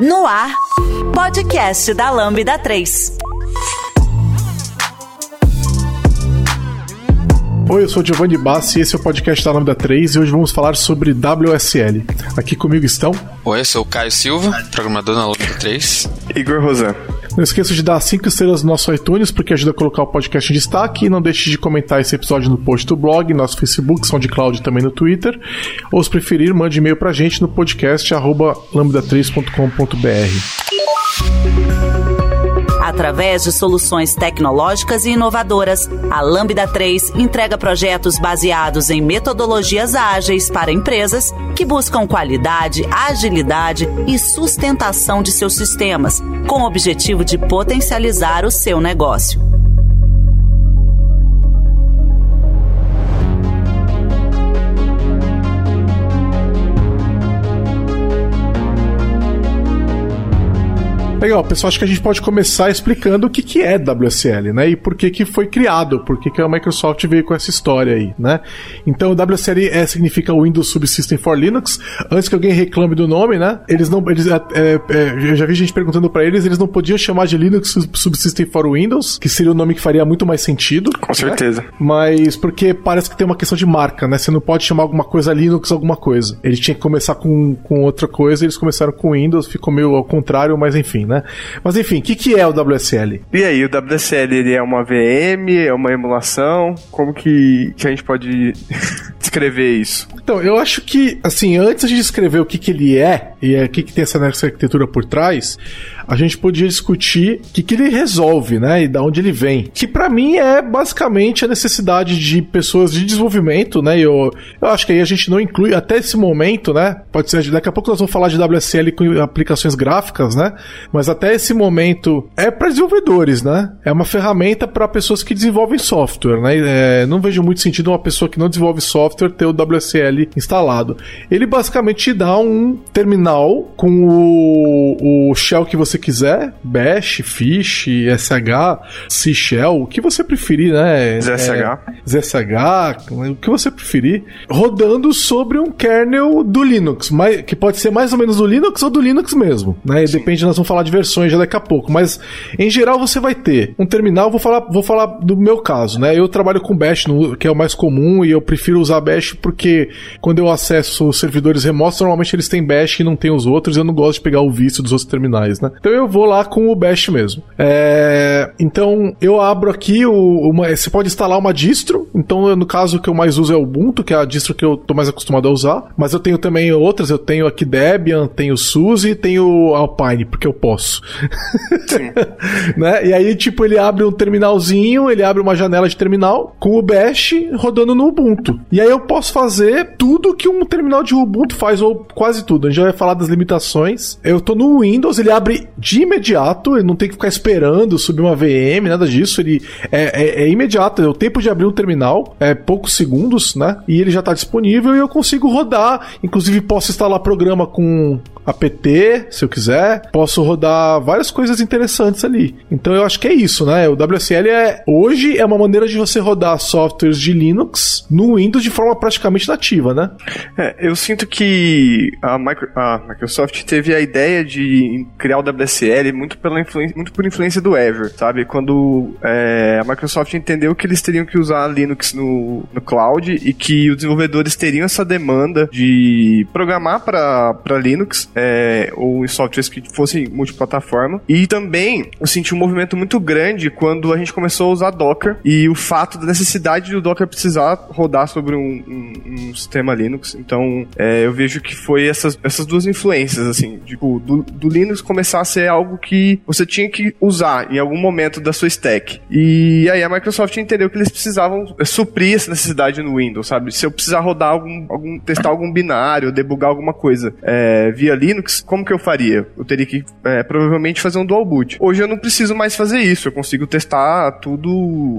No ar, podcast da Lambda 3. Oi, eu sou o Giovanni Bassi e esse é o podcast da Lambda 3 e hoje vamos falar sobre WSL. Aqui comigo estão. Oi, eu sou o Caio Silva, programador na Lambda 3. Igor Rosan. Não esqueça de dar 5 estrelas no nosso iTunes, porque ajuda a colocar o podcast em destaque. E não deixe de comentar esse episódio no post do blog, nosso Facebook, SoundCloud e também no Twitter. Ou, se preferir, mande e-mail pra gente no podcast lambda3.com.br. Através de soluções tecnológicas e inovadoras, a Lambda 3 entrega projetos baseados em metodologias ágeis para empresas que buscam qualidade, agilidade e sustentação de seus sistemas, com o objetivo de potencializar o seu negócio. Legal, pessoal, acho que a gente pode começar explicando o que, que é WSL, né? E por que, que foi criado, por que, que a Microsoft veio com essa história aí, né? Então, WSL é, significa Windows Subsystem for Linux. Antes que alguém reclame do nome, né? Eles não. Eles, é, é, é eu já vi gente perguntando para eles, eles não podiam chamar de Linux Subsystem for Windows, que seria o um nome que faria muito mais sentido. Com né? certeza. Mas porque parece que tem uma questão de marca, né? Você não pode chamar alguma coisa Linux alguma coisa. Ele tinha que começar com, com outra coisa, eles começaram com Windows, ficou meio ao contrário, mas enfim né? Mas enfim, o que, que é o WSL? E aí, o WSL ele é uma VM, é uma emulação? Como que, que a gente pode descrever isso? Então, eu acho que, assim, antes de descrever o que, que ele é e o que, que tem essa arquitetura por trás, a gente podia discutir o que, que ele resolve, né? E da onde ele vem. Que para mim é basicamente a necessidade de pessoas de desenvolvimento, né? Eu, eu acho que aí a gente não inclui até esse momento, né? Pode ser, daqui a pouco nós vamos falar de WSL com aplicações gráficas, né? Mas até esse momento é para desenvolvedores, né? É uma ferramenta para pessoas que desenvolvem software, né? É, não vejo muito sentido uma pessoa que não desenvolve software ter o WSL instalado. Ele basicamente te dá um terminal com o, o shell que você quiser, Bash, Fish, SH, C Shell, o que você preferir, né? ZSH. É, ZSH, o que você preferir, rodando sobre um kernel do Linux, que pode ser mais ou menos do Linux ou do Linux mesmo, né? Depende, nós vamos falar de versões já daqui a pouco, mas em geral você vai ter um terminal, vou falar, vou falar do meu caso, né? Eu trabalho com Bash, que é o mais comum, e eu prefiro usar Bash porque quando eu acesso servidores remotos, normalmente eles têm Bash e não tem os outros, eu não gosto de pegar o vício dos outros terminais, né? Então eu vou lá com o Bash mesmo. É, então eu abro aqui o, uma, você pode instalar uma distro. Então no caso que eu mais uso é o Ubuntu, que é a distro que eu tô mais acostumado a usar. Mas eu tenho também outras. Eu tenho aqui Debian, tenho SUSE tenho Alpine porque eu posso. né? E aí tipo ele abre um terminalzinho, ele abre uma janela de terminal com o Bash rodando no Ubuntu. E aí eu posso fazer tudo que um terminal de Ubuntu faz ou quase tudo. A gente já vai falar das limitações. Eu tô no Windows, ele abre de imediato, ele não tem que ficar esperando subir uma VM, nada disso. Ele é, é, é imediato, é o tempo de abrir um terminal, é poucos segundos, né? E ele já está disponível e eu consigo rodar. Inclusive, posso instalar programa com apt, se eu quiser. Posso rodar várias coisas interessantes ali. Então eu acho que é isso, né? O WSL é hoje é uma maneira de você rodar softwares de Linux no Windows de forma praticamente nativa, né? É, eu sinto que a, Micro, a Microsoft teve a ideia de criar o WSL muito, pela influência, muito por influência do Azure, sabe? Quando é, a Microsoft entendeu que eles teriam que usar Linux no, no cloud e que os desenvolvedores teriam essa demanda de programar para Linux é, ou em softwares que fossem multiplataforma. E também eu senti um movimento muito grande quando a gente começou a usar Docker e o fato da necessidade do Docker precisar rodar sobre um, um, um sistema Linux. Então é, eu vejo que foi essas, essas duas influências, assim, tipo, do, do Linux começar a ser algo que você tinha que usar em algum momento da sua stack. E aí a Microsoft entendeu que eles precisavam suprir essa necessidade no Windows, sabe? Se eu precisar rodar algum, algum testar algum binário, debugar alguma coisa é, via Linux, como que eu faria? Eu teria que é, provavelmente fazer um dual boot. Hoje eu não preciso mais fazer isso, eu consigo testar tudo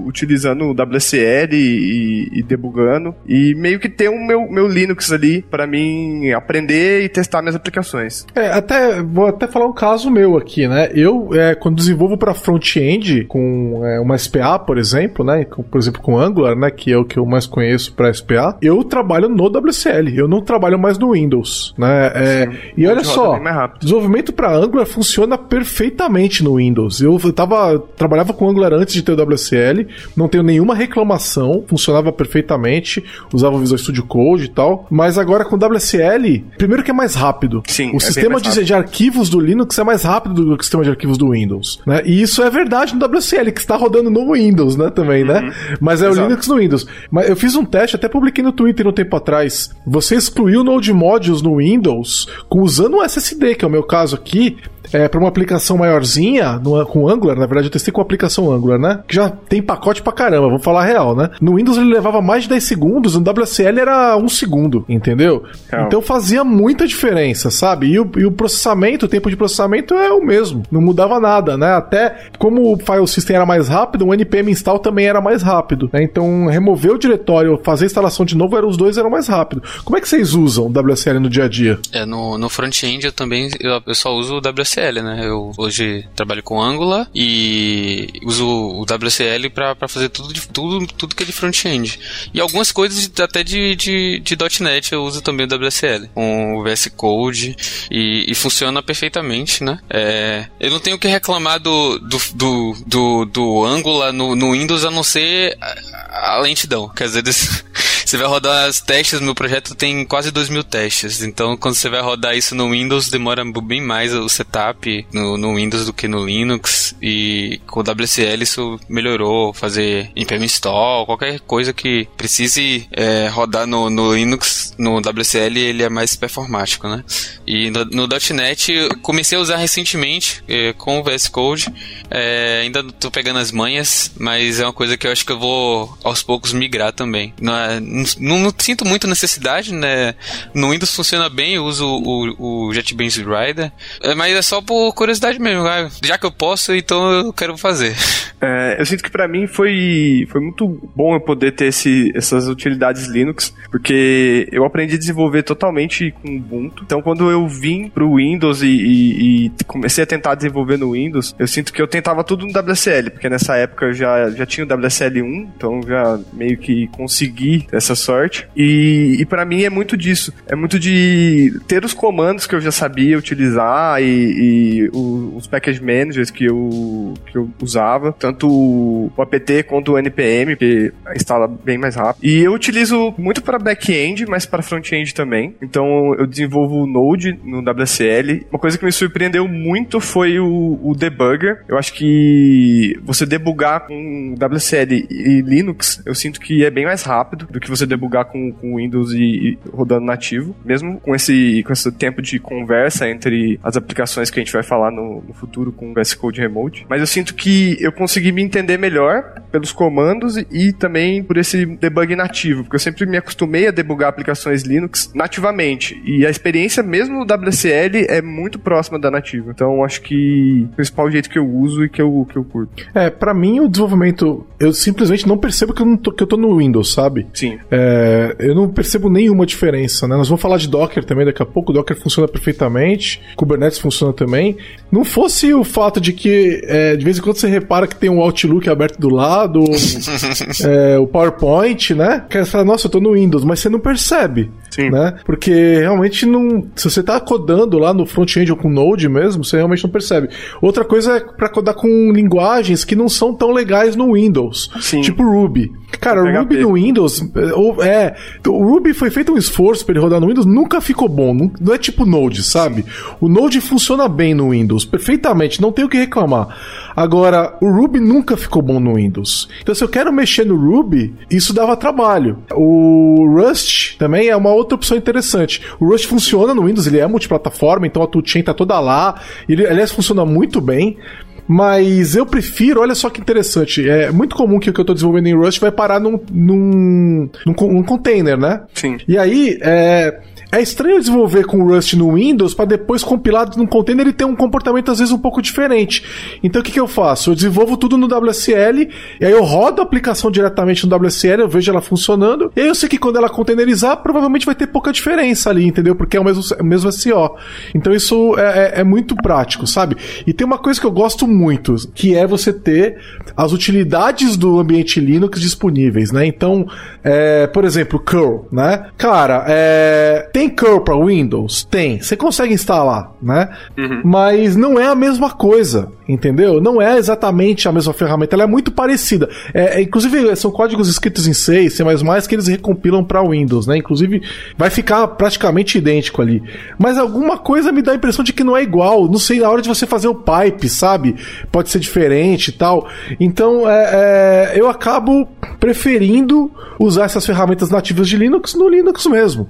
utilizando o WSL e, e debugando e meio que ter um meu, meu Linux ali para mim aprender e testar minhas aplicações. É, até vou até falar um caso meu aqui, né? Eu é, quando desenvolvo para front-end com é, uma SPA, por exemplo, né? Com, por exemplo com Angular, né? Que é o que eu mais conheço para SPA. Eu trabalho no WSL. Eu não trabalho mais no Windows, né? É, e olha só, desenvolvimento para Angular funciona perfeitamente no Windows. Eu tava, trabalhava com Angular antes de ter o WSL, não tenho nenhuma reclamação, funcionava perfeitamente, usava o Visual Studio Code e tal. Mas agora com o WSL, primeiro que é mais rápido. Sim, o é sistema de, de, arquivos do Linux é mais rápido do que o sistema de arquivos do Windows, né? E isso é verdade no WSL, que está rodando no Windows, né, também, né? uhum. né? Mas é Exato. o Linux no Windows. Mas eu fiz um teste, até publiquei no Twitter um tempo atrás. Você excluiu o Node Modules no Windows com, usando um SSD, que é o meu caso aqui, é, para uma aplicação maiorzinha, no, com Angular, na verdade eu testei com a aplicação Angular, né? Que já tem pacote pra caramba, vamos falar real, né? No Windows ele levava mais de 10 segundos, no WSL era um segundo, entendeu? Então fazia muita diferença, sabe? E o, e o, processamento, o tempo de processamento é o mesmo, não mudava nada, né? Até como o file system era mais rápido, o npm install também era mais rápido, né? Então remover o diretório, fazer a instalação de novo, eram, os dois eram mais rápido. Como é que vocês usam o WSL no dia a dia? É, no, no front-end eu também eu, eu só uso o WSL Né? Eu hoje trabalho com Angular e uso o WSL para fazer tudo, de, tudo, tudo que é de front-end. E algumas coisas até de, de, de .NET eu uso também o WSL, com o VS Code e, e funciona perfeitamente, né? É, eu não tenho que reclamar do, do, do, do, do Angular no, no Windows a não ser a, a lentidão. Quer dizer, você vai rodar os testes, meu projeto tem quase 2 mil testes, então quando você vai rodar isso no Windows demora bem mais o setup no, no Windows do que no Linux e com o WSL isso melhorou, fazer npm install, qualquer coisa que precise é, rodar no, no Linux, no WSL ele é mais performático, né? E no, no .NET comecei a usar recentemente é, com o VS Code, é, ainda tô pegando as manhas, mas é uma coisa que eu acho que eu vou aos poucos migrar também. Não é, não, não, sinto muita necessidade, né? No Windows funciona bem, eu uso o, o Rider, é, mas é só por curiosidade mesmo. Ah, já que eu posso, então eu quero fazer. É, eu sinto que para mim foi, foi muito bom eu poder ter esse, essas utilidades Linux, porque eu aprendi a desenvolver totalmente com Ubuntu. Então, quando eu vim pro Windows e, e, e comecei a tentar desenvolver no Windows, eu sinto que eu tentava tudo no WSL, porque nessa época eu já, já tinha o WSL 1, então já meio que consegui essa sorte. E, e para mim é muito disso. É muito de ter os comandos que eu já sabia utilizar e, e os package managers que eu, que eu usava, tanto o apt quanto o npm, que instala bem mais rápido. E eu utilizo muito para back-end, mas para front-end também. Então eu desenvolvo o Node no WSL. Uma coisa que me surpreendeu muito foi o, o debugger. Eu acho que você debugar com WSL e Linux, eu sinto que é bem mais rápido do que você debugar com, com Windows e, e, rodando nativo, mesmo com esse, com esse tempo de conversa entre as aplicações que a gente vai falar no, no futuro com o VS Code Remote. Mas eu sinto que eu consegui me entender melhor pelos comandos e, e também por esse debug nativo, porque eu sempre me acostumei a debugar aplicações Linux nativamente. E a experiência mesmo no WSL é muito próxima da nativa. Então acho que o principal jeito que eu uso e que eu, que eu curto. É, para mim o desenvolvimento, eu simplesmente não percebo que eu, não tô, que eu tô no Windows, sabe? Sim. É, eu não percebo nenhuma diferença, né? Nós vamos falar de Docker também daqui a pouco. O Docker funciona perfeitamente, Kubernetes funciona também. Não fosse o fato de que é, de vez em quando você repara que tem um Outlook aberto do lado, é, o PowerPoint, né? Que você fala, nossa, eu tô no Windows, mas você não percebe. Sim. Né? Porque realmente não. Se você tá codando lá no front-end ou com Node mesmo, você realmente não percebe. Outra coisa é para codar com linguagens que não são tão legais no Windows. Sim. Tipo Ruby. Cara, o Ruby no Windows. É. O Ruby foi feito um esforço para ele rodar no Windows, nunca ficou bom. Não é tipo Node, sabe? O Node funciona bem no Windows, perfeitamente, não tem o que reclamar. Agora, o Ruby nunca ficou bom no Windows. Então, se eu quero mexer no Ruby, isso dava trabalho. O Rust também é uma outra opção interessante. O Rust funciona no Windows, ele é multiplataforma, então a toolchain tá toda lá. Ele, aliás, funciona muito bem. Mas eu prefiro, olha só que interessante. É muito comum que o que eu estou desenvolvendo em Rust vai parar num, num, num, num container, né? Sim. E aí, é, é estranho desenvolver com Rust no Windows para depois compilado num container e ter um comportamento às vezes um pouco diferente. Então o que, que eu faço? Eu desenvolvo tudo no WSL, e aí eu rodo a aplicação diretamente no WSL, eu vejo ela funcionando, e aí eu sei que quando ela containerizar, provavelmente vai ter pouca diferença ali, entendeu? Porque é o mesmo, o mesmo SO. Então isso é, é, é muito prático, sabe? E tem uma coisa que eu gosto muito, que é você ter as utilidades do ambiente Linux disponíveis, né? Então, é, por exemplo, curl, né? Cara, é, tem tem curl para Windows? Tem. Você consegue instalar, né? Uhum. Mas não é a mesma coisa, entendeu? Não é exatamente a mesma ferramenta. Ela é muito parecida. É, é inclusive, são códigos escritos em C, C++ que eles recompilam para Windows, né? Inclusive, vai ficar praticamente idêntico ali. Mas alguma coisa me dá a impressão de que não é igual. Não sei, na hora de você fazer o pipe, sabe? Pode ser diferente e tal. Então, é, é, eu acabo preferindo usar essas ferramentas nativas de Linux no Linux mesmo.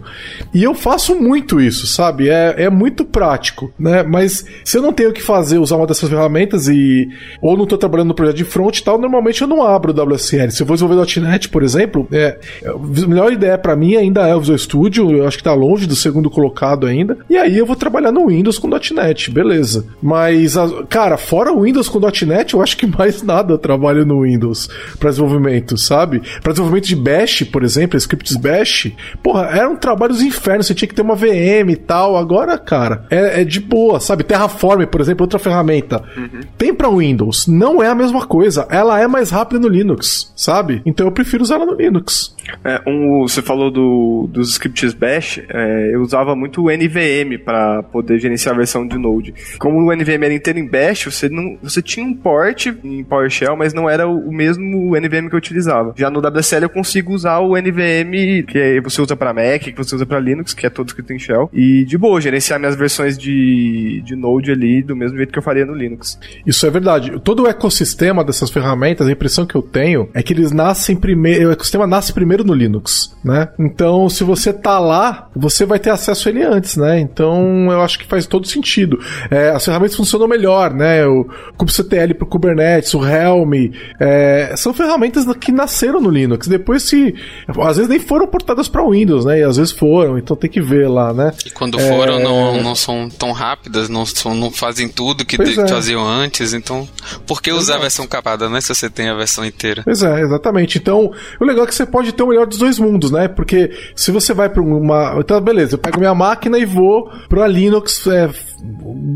E eu faço muito isso, sabe? É, é muito prático, né? Mas se eu não tenho o que fazer, usar uma dessas ferramentas e. ou não estou trabalhando no projeto de front e tal, normalmente eu não abro o WSL. Se eu vou desenvolver .NET, por exemplo, é, a melhor ideia para mim ainda é o Visual Studio, eu acho que está longe do segundo colocado ainda. E aí eu vou trabalhar no Windows com .NET, beleza. Mas, cara, fora o Windows com .NET, eu acho que mais nada eu trabalho no Windows para desenvolvimento, sabe? Para desenvolvimento de Bash, por exemplo, scripts Bash, porra, eram trabalhos infernos, você tinha que ter uma VM e tal. Agora, cara, é, é de boa, sabe? Terraform, por exemplo, outra ferramenta. Uhum. Tem para Windows, não é a mesma coisa. Ela é mais rápida no Linux, sabe? Então eu prefiro usar ela no Linux. É, um, você falou do, dos scripts Bash, é, eu usava muito o NVM para poder gerenciar a versão de Node. Como o NVM era inteiro em Bash, você, não, você tinha um port em PowerShell, mas não era o mesmo NVM que eu utilizava. Já no WSL eu consigo usar o NVM que você usa para Mac, que você usa para Linux, que é todo escrito em Shell, e de boa, gerenciar minhas versões de, de Node ali do mesmo jeito que eu faria no Linux. Isso é verdade. Todo o ecossistema dessas ferramentas, a impressão que eu tenho é que eles nascem primeiro, o ecossistema nasce primeiro no Linux, né? Então, se você tá lá, você vai ter acesso a ele antes, né? Então, eu acho que faz todo sentido. É, as ferramentas funcionam melhor, né? O kubectl para Kubernetes, o Helm, é, são ferramentas que nasceram no Linux. Depois se, às vezes nem foram portadas para Windows, né? E às vezes foram, então tem que ver lá, né? E quando foram, é... não, não são tão rápidas, não, são, não fazem tudo que de, é. faziam antes, então por que usar Exato. a versão capada, né? Se você tem a versão inteira. Pois é, exatamente. Então, o legal é que você pode ter o melhor dos dois mundos, né? Porque se você vai para uma. Então, beleza, eu pego minha máquina e vou para Linux é,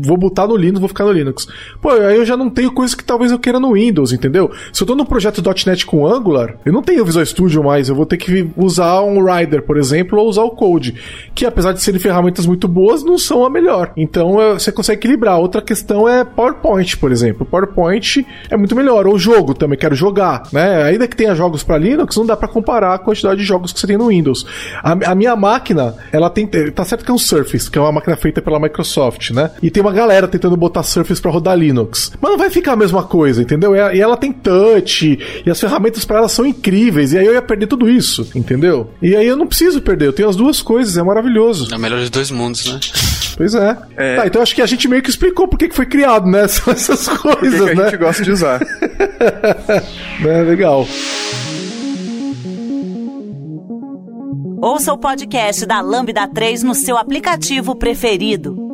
vou botar no Linux, vou ficar no Linux. Pô, aí eu já não tenho coisas que talvez eu queira no Windows, entendeu? Se eu tô no projeto .NET com Angular, eu não tenho Visual Studio mais, eu vou ter que usar um Rider, por exemplo, ou usar o Code, que apesar de serem ferramentas muito boas, não são a melhor. Então você consegue equilibrar. Outra questão é PowerPoint, por exemplo. PowerPoint é muito melhor. Ou jogo também, quero jogar, né? Ainda que tenha jogos para Linux, não dá para comparar a quantidade de jogos que você tem no Windows. A, a minha máquina, ela tem, tá certo que é um Surface, que é uma máquina feita pela Microsoft, né? E tem uma galera tentando botar Surface para rodar Linux. Mas não vai ficar a mesma coisa, entendeu? E ela tem touch, e as ferramentas para ela são incríveis, e aí eu ia perder tudo isso, entendeu? E aí eu não preciso perder, eu tenho as duas coisas, é maravilhoso. É o melhor dos dois mundos, né? Pois é. é. Tá, então acho que a gente meio que explicou por que foi criado, né? Essas coisas, que né? a gente gosta de usar. é, legal. Ouça o podcast da Lambda 3 no seu aplicativo preferido.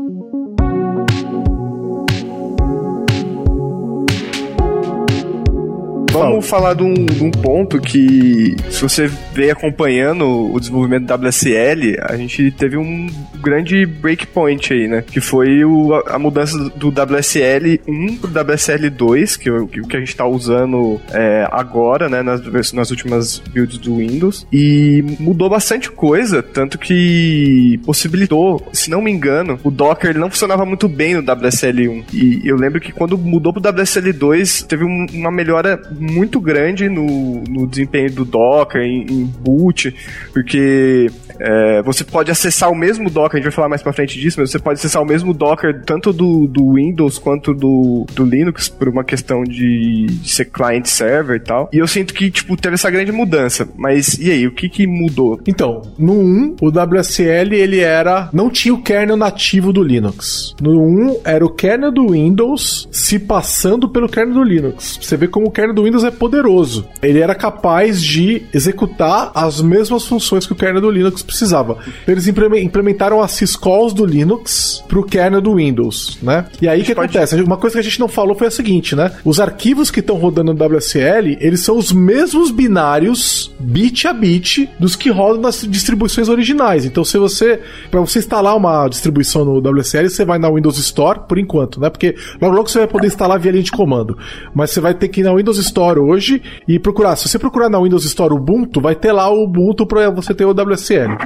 Vamos falar de um, de um, ponto que, se você veio acompanhando o desenvolvimento do WSL, a gente teve um grande breakpoint aí, né? Que foi o, a, mudança do WSL 1 pro WSL 2, que, o que a gente tá usando é, agora, né? Nas, nas últimas builds do Windows. E mudou bastante coisa, tanto que possibilitou, se não me engano, o Docker não funcionava muito bem no WSL 1. E eu lembro que quando mudou pro WSL 2, teve um, uma melhora muito grande no, no desempenho do Docker, em, em boot, porque é, você pode acessar o mesmo Docker, a gente vai falar mais pra frente disso, mas você pode acessar o mesmo Docker tanto do, do Windows quanto do, do Linux, por uma questão de, de ser client-server e tal. E eu sinto que, tipo, teve essa grande mudança. Mas e aí, o que que mudou? Então, no 1, o WSL, ele era... não tinha o kernel nativo do Linux. No 1, era o kernel do Windows se passando pelo kernel do Linux. Você vê como o kernel do Windows Windows é poderoso. Ele era capaz de executar as mesmas funções que o kernel do Linux precisava. Eles implementaram as syscalls do Linux pro kernel do Windows, né? E aí o que pode... acontece? Uma coisa que a gente não falou foi a seguinte, né? Os arquivos que estão rodando no WSL, eles são os mesmos binários bit a bit dos que rodam nas distribuições originais. Então, se você para você instalar uma distribuição no WSL, você vai na Windows Store por enquanto, né? Porque logo logo você vai poder instalar via linha de comando, mas você vai ter que ir na Windows Store Store hoje e procurar. Se você procurar na Windows Store Ubuntu, vai ter lá o Ubuntu para você ter o WSL.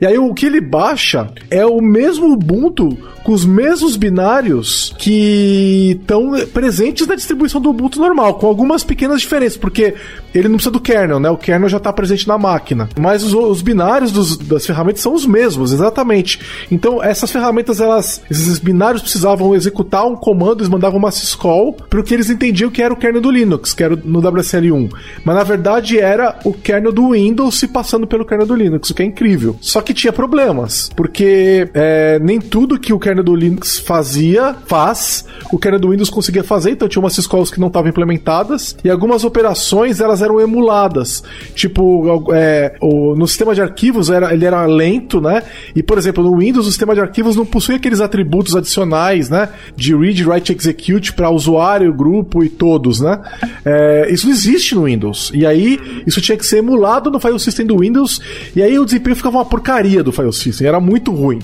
E aí o que ele baixa é o mesmo Ubuntu com os mesmos binários que estão presentes na distribuição do Ubuntu normal, com algumas pequenas diferenças, porque ele não precisa do kernel, né? O kernel já está presente na máquina. Mas os, os binários dos, das ferramentas são os mesmos, exatamente. Então, essas ferramentas, elas, esses binários precisavam executar um comando, eles mandavam uma syscall, porque eles entendiam que era o kernel do Linux, que era no WSL1. Mas na verdade era o kernel do Windows se passando pelo kernel do Linux, o que é incrível. Só que tinha problemas, porque é, nem tudo que o kernel do Linux fazia, faz, o kernel do Windows conseguia fazer, então tinha umas syscalls que não estavam implementadas, e algumas operações elas eram emuladas. Tipo, é, o, no sistema de arquivos era, ele era lento, né? E, por exemplo, no Windows o sistema de arquivos não possui aqueles atributos adicionais, né? De read, write, execute para usuário, grupo e todos, né? É, isso não existe no Windows. E aí, isso tinha que ser emulado no file system do Windows, e aí o desempenho ficava uma porcaria do file system, era muito ruim.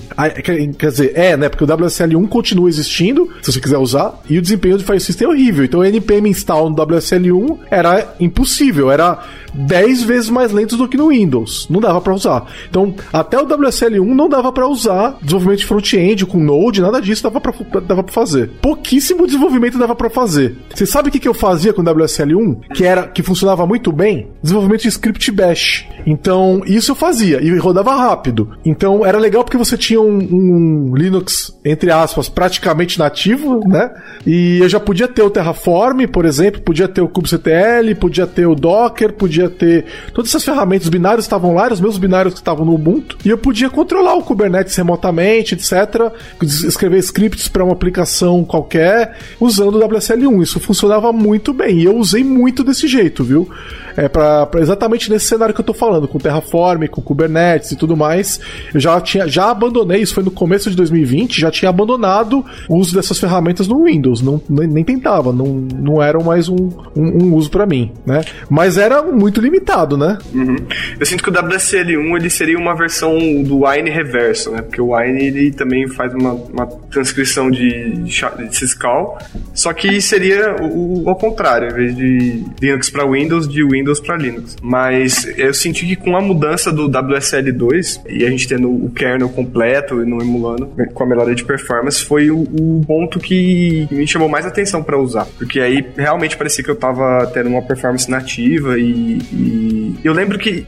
Quer dizer, é, né? Porque o WSL1 continua existindo, se você quiser usar, e o desempenho do file system é horrível. Então o npm install no WSL1 era impossível, era 10 vezes mais lento do que no Windows. Não dava para usar. Então, até o WSL1 não dava para usar desenvolvimento de front-end com Node, nada disso dava para dava pra fazer. Pouquíssimo desenvolvimento dava para fazer. Você sabe o que, que eu fazia com o WSL1? Que era que funcionava muito bem? Desenvolvimento de script bash. Então, isso eu fazia e rodava rápido. Então, era legal porque você tinha um, um Linux, entre aspas, praticamente nativo, né? E eu já podia ter o Terraform, por exemplo, podia ter o kubectl, podia ter o Docker, podia ter todas essas ferramentas, os binários estavam lá, os meus binários que estavam no Ubuntu, e eu podia controlar o Kubernetes remotamente, etc. Escrever scripts para uma aplicação qualquer usando o WSL1. Isso funcionava muito bem, e eu usei muito desse jeito, viu? É para exatamente nesse cenário que eu tô falando, com Terraform, com Kubernetes e tudo mais. Eu já tinha já abandonei, isso foi no começo de 2020, já tinha abandonado o uso dessas ferramentas no Windows, não nem, nem tentava, não, não eram mais um, um, um uso para mim, né? Mas era muito limitado, né? Uhum. Eu sinto que o WSL1 ele seria uma versão do Wine reverso, né? Porque o Wine ele também faz uma, uma transcrição de, de Syscall, só que seria o, o ao contrário, em vez de Linux para Windows, de Windows para Linux. Mas eu senti que com a mudança do WSL2 e a gente tendo o kernel completo e não emulando com a melhora de performance, foi o, o ponto que me chamou mais atenção para usar, porque aí realmente parecia que eu tava tendo uma performance nativa e, e eu lembro que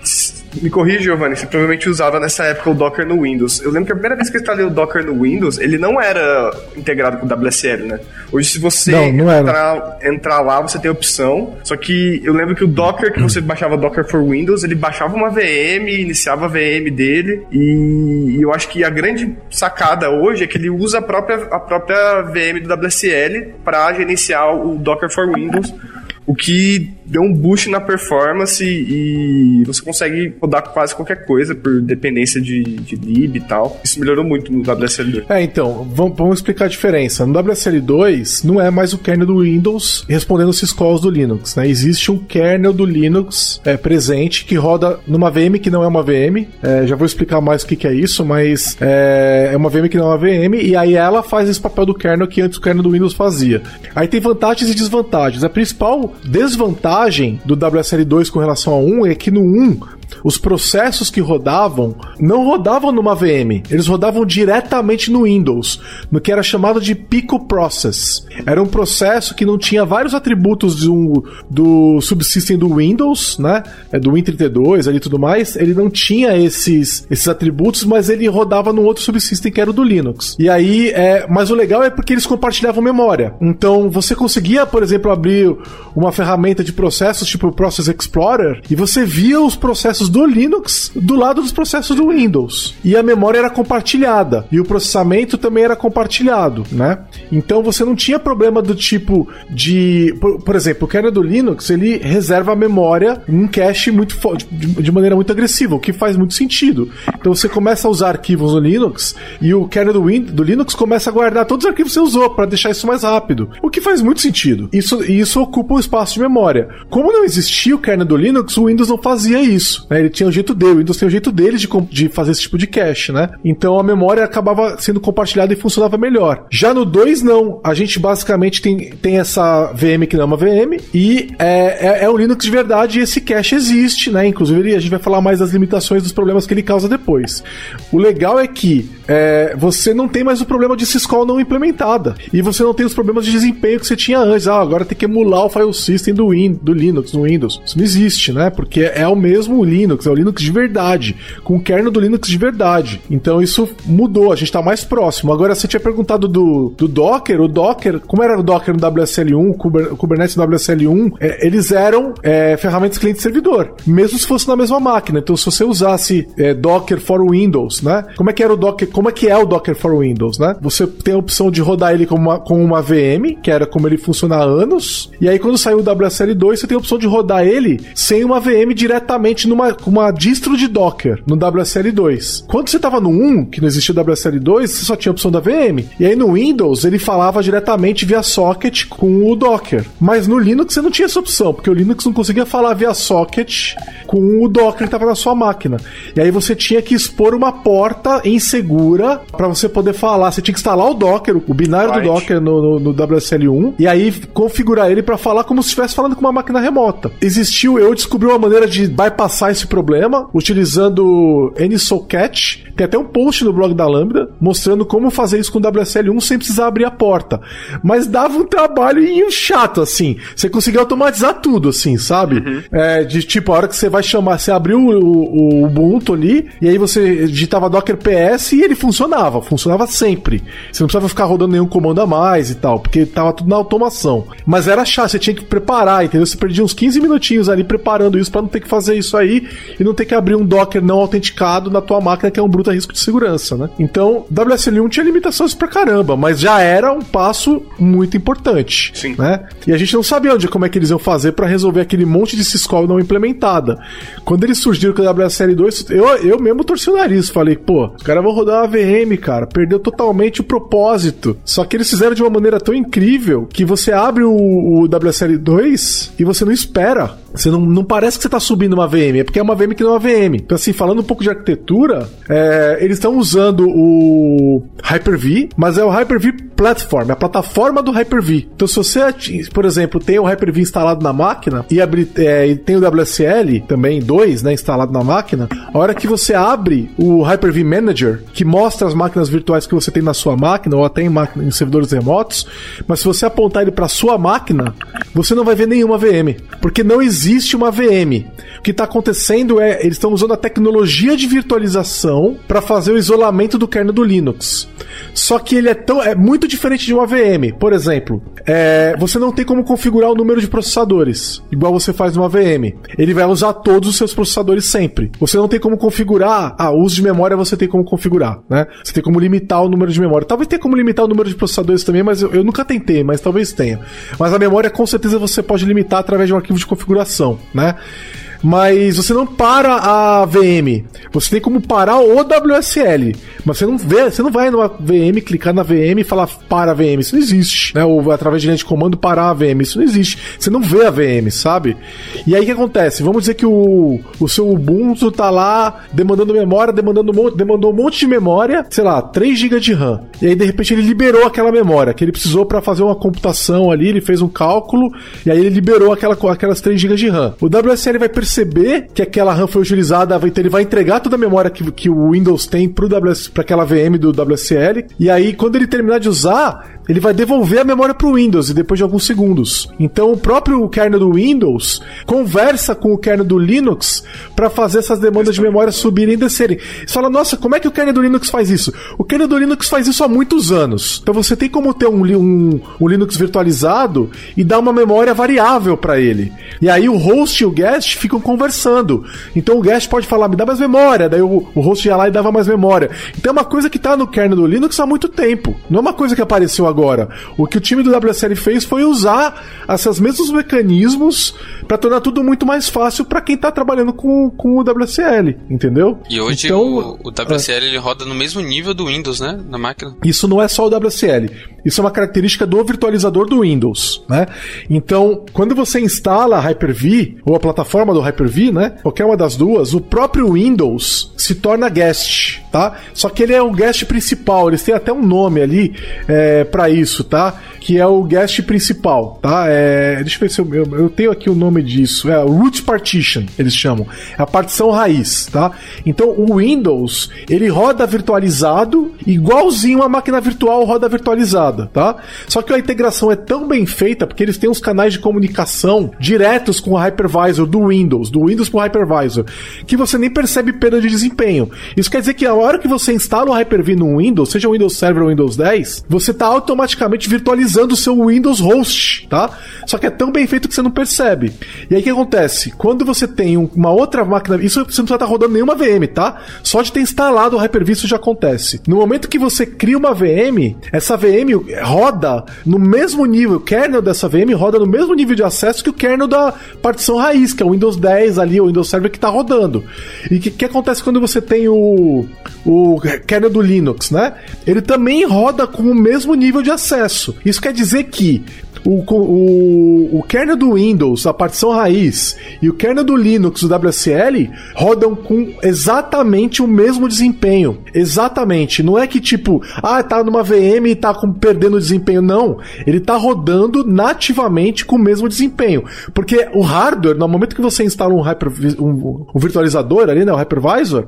me corrija, Giovanni, você provavelmente usava nessa época o Docker no Windows. Eu lembro que a primeira vez que eu instalei o Docker no Windows, ele não era integrado com o WSL, né? Hoje, se você não, não entrar, entrar, lá, você tem opção. Só que eu lembro que o Docker, que você baixava Docker for Windows, ele baixava uma VM, iniciava a VM dele. E eu acho que a grande sacada hoje é que ele usa a própria, a própria VM do WSL para gerenciar o Docker for Windows o que deu um boost na performance e você consegue rodar quase qualquer coisa por dependência de, de lib e tal. Isso melhorou muito no WSL2. É, então, vamos, explicar a diferença. No WSL2 não é mais o kernel do Windows respondendo os syscalls do Linux, né? Existe um kernel do Linux é, presente que roda numa VM que não é uma VM. É, já vou explicar mais o que, que é isso, mas é, é uma VM que não é uma VM e aí ela faz esse papel do kernel que antes o kernel do Windows fazia. Aí tem vantagens e desvantagens. A principal desvantagem do WSL2 com relação a 1 é que no 1 os processos que rodavam não rodavam numa VM, eles rodavam diretamente no Windows, no que era chamado de Pico Process. Era um processo que não tinha vários atributos do, do subsystem do Windows, né? É do Win32 ali tudo mais. Ele não tinha esses, esses atributos, mas ele rodava no outro subsystem que era o do Linux. E aí, é, mas o legal é porque eles compartilhavam memória. Então você conseguia, por exemplo, abrir uma ferramenta de processos tipo o Process Explorer e você via os processos do Linux do lado dos processos do Windows. E a memória era compartilhada. E o processamento também era compartilhado, né? Então você não tinha problema do tipo de. Por, por exemplo, o kernel do Linux ele reserva a memória em um cache muito de, de maneira muito agressiva, o que faz muito sentido. Então você começa a usar arquivos no Linux e o kernel do, Win, do Linux começa a guardar todos os arquivos que você usou para deixar isso mais rápido. O que faz muito sentido. Isso, isso ocupa o espaço de memória. Como não existia o kernel do Linux, o Windows não fazia isso. Né? Ele tinha o jeito dele, o Windows tem o jeito dele de, de fazer esse tipo de cache, né? Então a memória acabava sendo compartilhada e funcionava melhor. Já no 2, não. A gente basicamente tem, tem essa VM que não é uma VM e é, é, é um Linux de verdade e esse cache existe, né? Inclusive a gente vai falar mais das limitações dos problemas que ele causa depois. O legal é que é, você não tem mais o problema de syscall não implementada e você não tem os problemas de desempenho que você tinha antes. Ah, agora tem que emular o file system do, Win, do Linux no Windows. Isso não existe, né? Porque é o mesmo Linux, é o Linux de verdade, com o kernel do Linux de verdade. Então isso mudou, a gente está mais próximo. Agora, você tinha perguntado do, do Docker, o Docker, como era o Docker no WSL1, o Kubernetes no WSL1, é, eles eram é, ferramentas cliente-servidor, mesmo se fosse na mesma máquina. Então, se você usasse é, Docker for Windows, né? Como é que era o Docker? Como é que é o Docker for Windows, né? Você tem a opção de rodar ele com uma, com uma VM, que era como ele funciona há anos, e aí quando saiu o WSL2, você tem a opção de rodar ele sem uma VM diretamente numa uma distro de Docker no WSL2. Quando você estava no 1, que não existia o WSL2, você só tinha a opção da VM. E aí no Windows ele falava diretamente via socket com o Docker. Mas no Linux você não tinha essa opção, porque o Linux não conseguia falar via socket com o Docker que estava na sua máquina. E aí você tinha que expor uma porta insegura para você poder falar. Você tinha que instalar o Docker, o binário right. do Docker no, no, no, WSL1, e aí configurar ele para falar como se estivesse falando com uma máquina remota. Existiu, eu descobri uma maneira de bypassar esse problema utilizando NSOCAT. Tem até um post no blog da Lambda mostrando como fazer isso com o WSL1 sem precisar abrir a porta. Mas dava um trabalho chato, assim. Você conseguia automatizar tudo, assim, sabe? Uhum. É, de tipo, a hora que você vai chamar, você abriu o, o, o Ubuntu ali, e aí você digitava Docker PS e ele funcionava. Funcionava sempre. Você não precisava ficar rodando nenhum comando a mais e tal, porque tava tudo na automação. Mas era chato, você tinha que preparar, entendeu? Você perdia uns 15 minutinhos ali preparando isso para não ter que fazer isso aí e não ter que abrir um Docker não autenticado na tua máquina, que é um bruto risco de segurança, né? Então, WSL1 tinha limitações pra caramba, mas já era um passo muito importante. Sim. Né? E a gente não sabia onde como é que eles iam fazer para resolver aquele monte de syscall não implementada. Quando eles surgiram com a WSL2, eu, eu mesmo torci o nariz, falei, pô, os caras vão rodar uma VM, cara, perdeu totalmente o propósito. Só que eles fizeram de uma maneira tão incrível que você abre o, o WSL2 e você não espera. Você não, não parece que você está subindo uma VM, é porque é uma VM que não é uma VM. Então, assim, falando um pouco de arquitetura, é, eles estão usando o Hyper-V, mas é o Hyper-V Platform, é a plataforma do Hyper-V. Então, se você, por exemplo, tem o Hyper-V instalado na máquina e, é, e tem o WSL também, dois, né, instalado na máquina, a hora que você abre o Hyper-V Manager, que mostra as máquinas virtuais que você tem na sua máquina ou até em, máquina, em servidores remotos, mas se você apontar ele para sua máquina, você não vai ver nenhuma VM, porque não existe uma VM. O que está acontecendo é eles estão usando a tecnologia de virtualização para fazer o isolamento do kernel do Linux. Só que ele é tão é muito diferente de uma VM. Por exemplo, é, você não tem como configurar o número de processadores igual você faz numa VM. Ele vai usar todos os seus processadores sempre. Você não tem como configurar. Ah, uso de memória você tem como configurar, né? Você tem como limitar o número de memória. Talvez tenha como limitar o número de processadores também, mas eu, eu nunca tentei, mas talvez tenha. Mas a memória com certeza você pode limitar através de um arquivo de configuração né? Mas você não para a VM. Você tem como parar o WSL, mas você não vê, você não vai numa VM, clicar na VM e falar para a VM. Isso não existe, né? Ou através de linha de comando parar a VM. Isso não existe. Você não vê a VM, sabe? E aí o que acontece? Vamos dizer que o, o seu Ubuntu tá lá demandando memória, demandando demandou um monte de memória, sei lá, 3 GB de RAM. E aí de repente ele liberou aquela memória que ele precisou para fazer uma computação ali, ele fez um cálculo e aí ele liberou aquela, aquelas 3 GB de RAM. O WSL vai perceber perceber que aquela RAM foi utilizada, então ele vai entregar toda a memória que, que o Windows tem para aquela VM do WSL. E aí, quando ele terminar de usar, ele vai devolver a memória para o Windows e depois de alguns segundos. Então o próprio kernel do Windows conversa com o kernel do Linux para fazer essas demandas de memória subirem e descerem. Você fala, nossa, como é que o kernel do Linux faz isso? O kernel do Linux faz isso há muitos anos. Então você tem como ter um, um, um Linux virtualizado e dar uma memória variável para ele. E aí o host e o guest ficam conversando. Então o guest pode falar, me dá mais memória. Daí o, o host ia lá e dava mais memória. Então é uma coisa que está no kernel do Linux há muito tempo. Não é uma coisa que apareceu agora agora. O que o time do WSL fez foi usar esses mesmos mecanismos para tornar tudo muito mais fácil para quem tá trabalhando com, com o WSL, entendeu? E hoje então, o, o WSL é... ele roda no mesmo nível do Windows, né? Na máquina. Isso não é só o WSL. Isso é uma característica do virtualizador do Windows, né? Então, quando você instala a Hyper-V ou a plataforma do Hyper-V, né? Qualquer uma das duas, o próprio Windows se torna guest, tá? Só que ele é o guest principal, eles têm até um nome ali é, para isso, tá? Que é o guest principal, tá? É, deixa eu ver se eu, eu, tenho aqui o nome disso, é o root partition, eles chamam, é a partição raiz, tá? Então, o Windows, ele roda virtualizado igualzinho a máquina virtual roda virtualizada, tá? Só que a integração é tão bem feita porque eles têm os canais de comunicação diretos com o hypervisor do Windows, do Windows pro hypervisor, que você nem percebe perda de desempenho. Isso quer dizer que a hora que você instala o Hyper-V no Windows, seja o Windows Server ou Windows 10, você está automaticamente virtualizando o seu Windows Host, tá? Só que é tão bem feito que você não percebe. E aí o que acontece? Quando você tem uma outra máquina, isso você não precisa estar rodando nenhuma VM, tá? Só de ter instalado o Hyper-V isso já acontece. No momento que você cria uma VM, essa VM roda no mesmo nível, o kernel dessa VM roda no mesmo nível de acesso que o kernel da partição raiz, que é o Windows 10 ali, o Windows Server que está rodando. E o que, que acontece quando você tem o, o kernel do Linux, né? Ele também roda com o mesmo nível de acesso. Isso quer dizer que o, o, o kernel do Windows, a partição raiz, e o kernel do Linux, o WSL, rodam com exatamente o mesmo desempenho. Exatamente. Não é que tipo, ah, tá numa VM e tá com, perdendo desempenho. Não. Ele tá rodando nativamente com o mesmo desempenho. Porque o hardware, no momento que você instala um, hyper, um, um virtualizador ali, né, o hypervisor,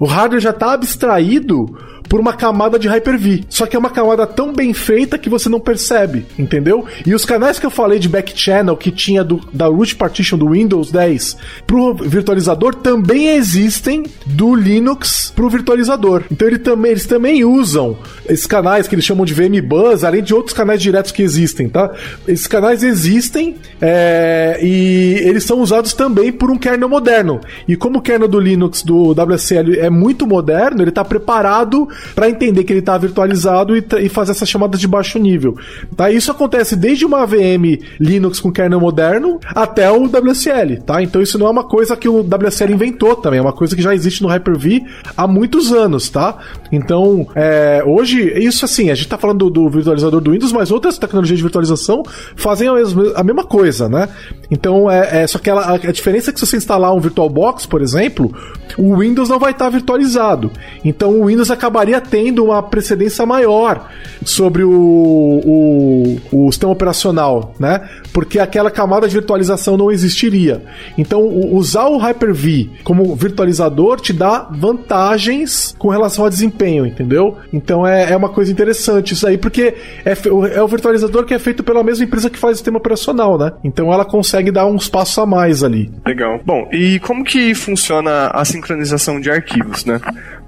o hardware já tá abstraído por uma camada de Hyper-V. Só que é uma camada tão bem feita que você não percebe, entendeu? E os canais que eu falei de back channel que tinha do, da root partition do Windows 10 pro virtualizador também existem do Linux pro virtualizador. Então ele também, eles também usam esses canais que eles chamam de VMBus, além de outros canais diretos que existem, tá? Esses canais existem é, e eles são usados também por um kernel moderno. E como o kernel do Linux do WSL é muito moderno, ele está preparado para entender que ele está virtualizado e, e, fazer essas chamadas de baixo nível. Tá? Isso acontece desde uma VM Linux com kernel moderno até o WSL, tá? Então isso não é uma coisa que o WSL inventou também, é uma coisa que já existe no Hyper-V há muitos anos, tá? Então, é, hoje, isso assim, a gente está falando do, do, virtualizador do Windows, mas outras tecnologias de virtualização fazem a mesma, a mesma coisa, né? Então, é, é só que ela, a, diferença é que se você instalar um VirtualBox, por exemplo, o Windows não vai estar virtualizado. Então, o Windows acabaria tendo uma precedência maior sobre o, o, o sistema operacional, né? Porque aquela camada de virtualização não existiria. Então, usar o Hyper-V como virtualizador te dá vantagens com relação ao desempenho, entendeu? Então, é, é uma coisa interessante isso aí, porque é, é o virtualizador que é feito pela mesma empresa que faz o sistema operacional, né? Então, ela consegue dar uns passos a mais ali. Legal. Bom, e como que funciona a sincronização de arquivos, né?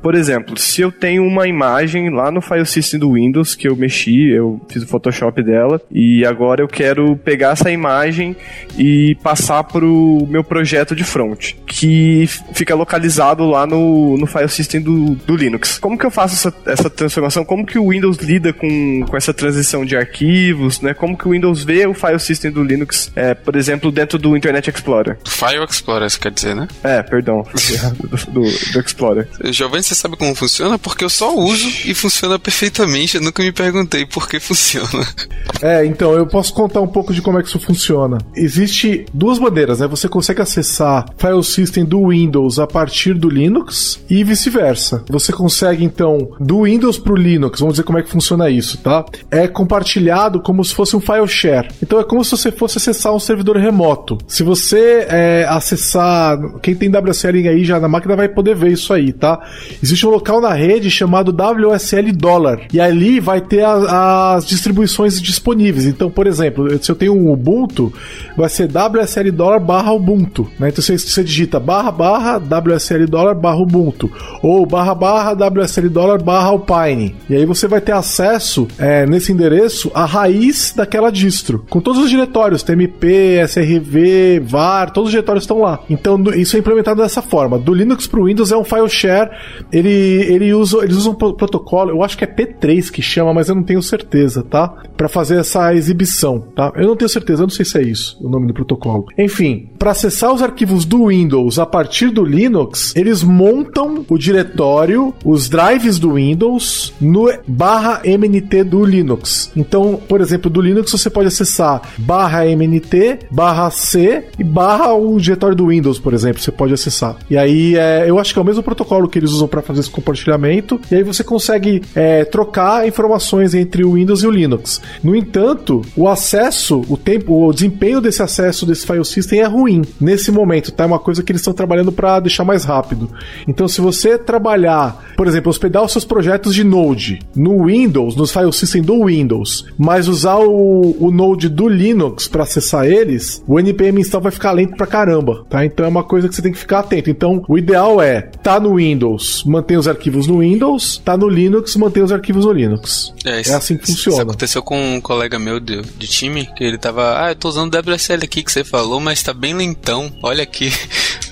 Por exemplo, se eu tenho uma imagem lá no file system do Windows que eu mexi, eu fiz o Photoshop dela e agora eu quero pegar essa imagem e passar para o meu projeto de front, que fica localizado lá no, no file system do, do Linux. Como que eu faço essa, essa transformação? Como que o Windows lida com, com essa transição de arquivos? Né? Como que o Windows vê o file system do Linux, é, por exemplo, dentro do Internet Explorer? File Explorer, você quer dizer, né? É, perdão. do, do, do Explorer. Giovanni, você sabe como funciona? Porque eu só uso e funciona perfeitamente. Eu nunca me perguntei por que funciona. É, então, eu posso contar um pouco de como é que isso funciona. Existe duas maneiras, né? Você consegue acessar file system do Windows a partir do Linux e vice-versa. Você consegue, então, do Windows pro Linux, vamos dizer como é que funciona isso, tá? É compartilhado como se fosse um file share. Então é como se você fosse acessar um servidor remoto. Se você é, acessar, quem tem WSL aí já na máquina vai poder ver isso aí, tá? Existe um local na rede chamado WSL Dollar. E ali vai ter a, as distribuições disponíveis. Então, por exemplo, se eu tenho um Ubuntu, vai ser WSL Dollar barra Ubuntu. Né? Então você, você digita barra barra WSL Dollar barra Ubuntu. Ou barra barra WSL Dollar barra Alpine. E aí você vai ter acesso é, nesse endereço à raiz daquela distro. Com todos os diretórios, TMP, SRV, VAR, todos os diretórios estão lá. Então isso é implementado dessa forma. Do Linux para o Windows é um file share ele, ele usa, eles usam um protocolo, eu acho que é P3 que chama, mas eu não tenho certeza, tá? Para fazer essa exibição, tá? Eu não tenho certeza, eu não sei se é isso o nome do protocolo. Enfim, para acessar os arquivos do Windows a partir do Linux, eles montam o diretório, os drives do Windows no barra MNT do Linux. Então, por exemplo, do Linux você pode acessar barra MNT, barra C e barra o diretório do Windows, por exemplo, você pode acessar. E aí, é, eu acho que é o mesmo protocolo que eles usam para fazer esse compartilhamento, e aí você consegue é, trocar informações entre o Windows e o Linux. No entanto, o acesso, o tempo, o desempenho desse acesso desse file system é ruim nesse momento, tá? É uma coisa que eles estão trabalhando para deixar mais rápido. Então, se você trabalhar, por exemplo, hospedar os seus projetos de Node no Windows, nos file system do Windows, mas usar o, o Node do Linux para acessar eles, o npm install vai ficar lento pra caramba, tá? Então é uma coisa que você tem que ficar atento. Então, o ideal é tá no Windows, mantém os arquivos no Windows, tá no Linux, mantém os arquivos no Linux. É, isso, é assim que funciona. Isso aconteceu com um colega meu de, de time, que ele tava, ah, eu tô usando o WSL aqui que você falou, mas tá bem lentão. Olha aqui.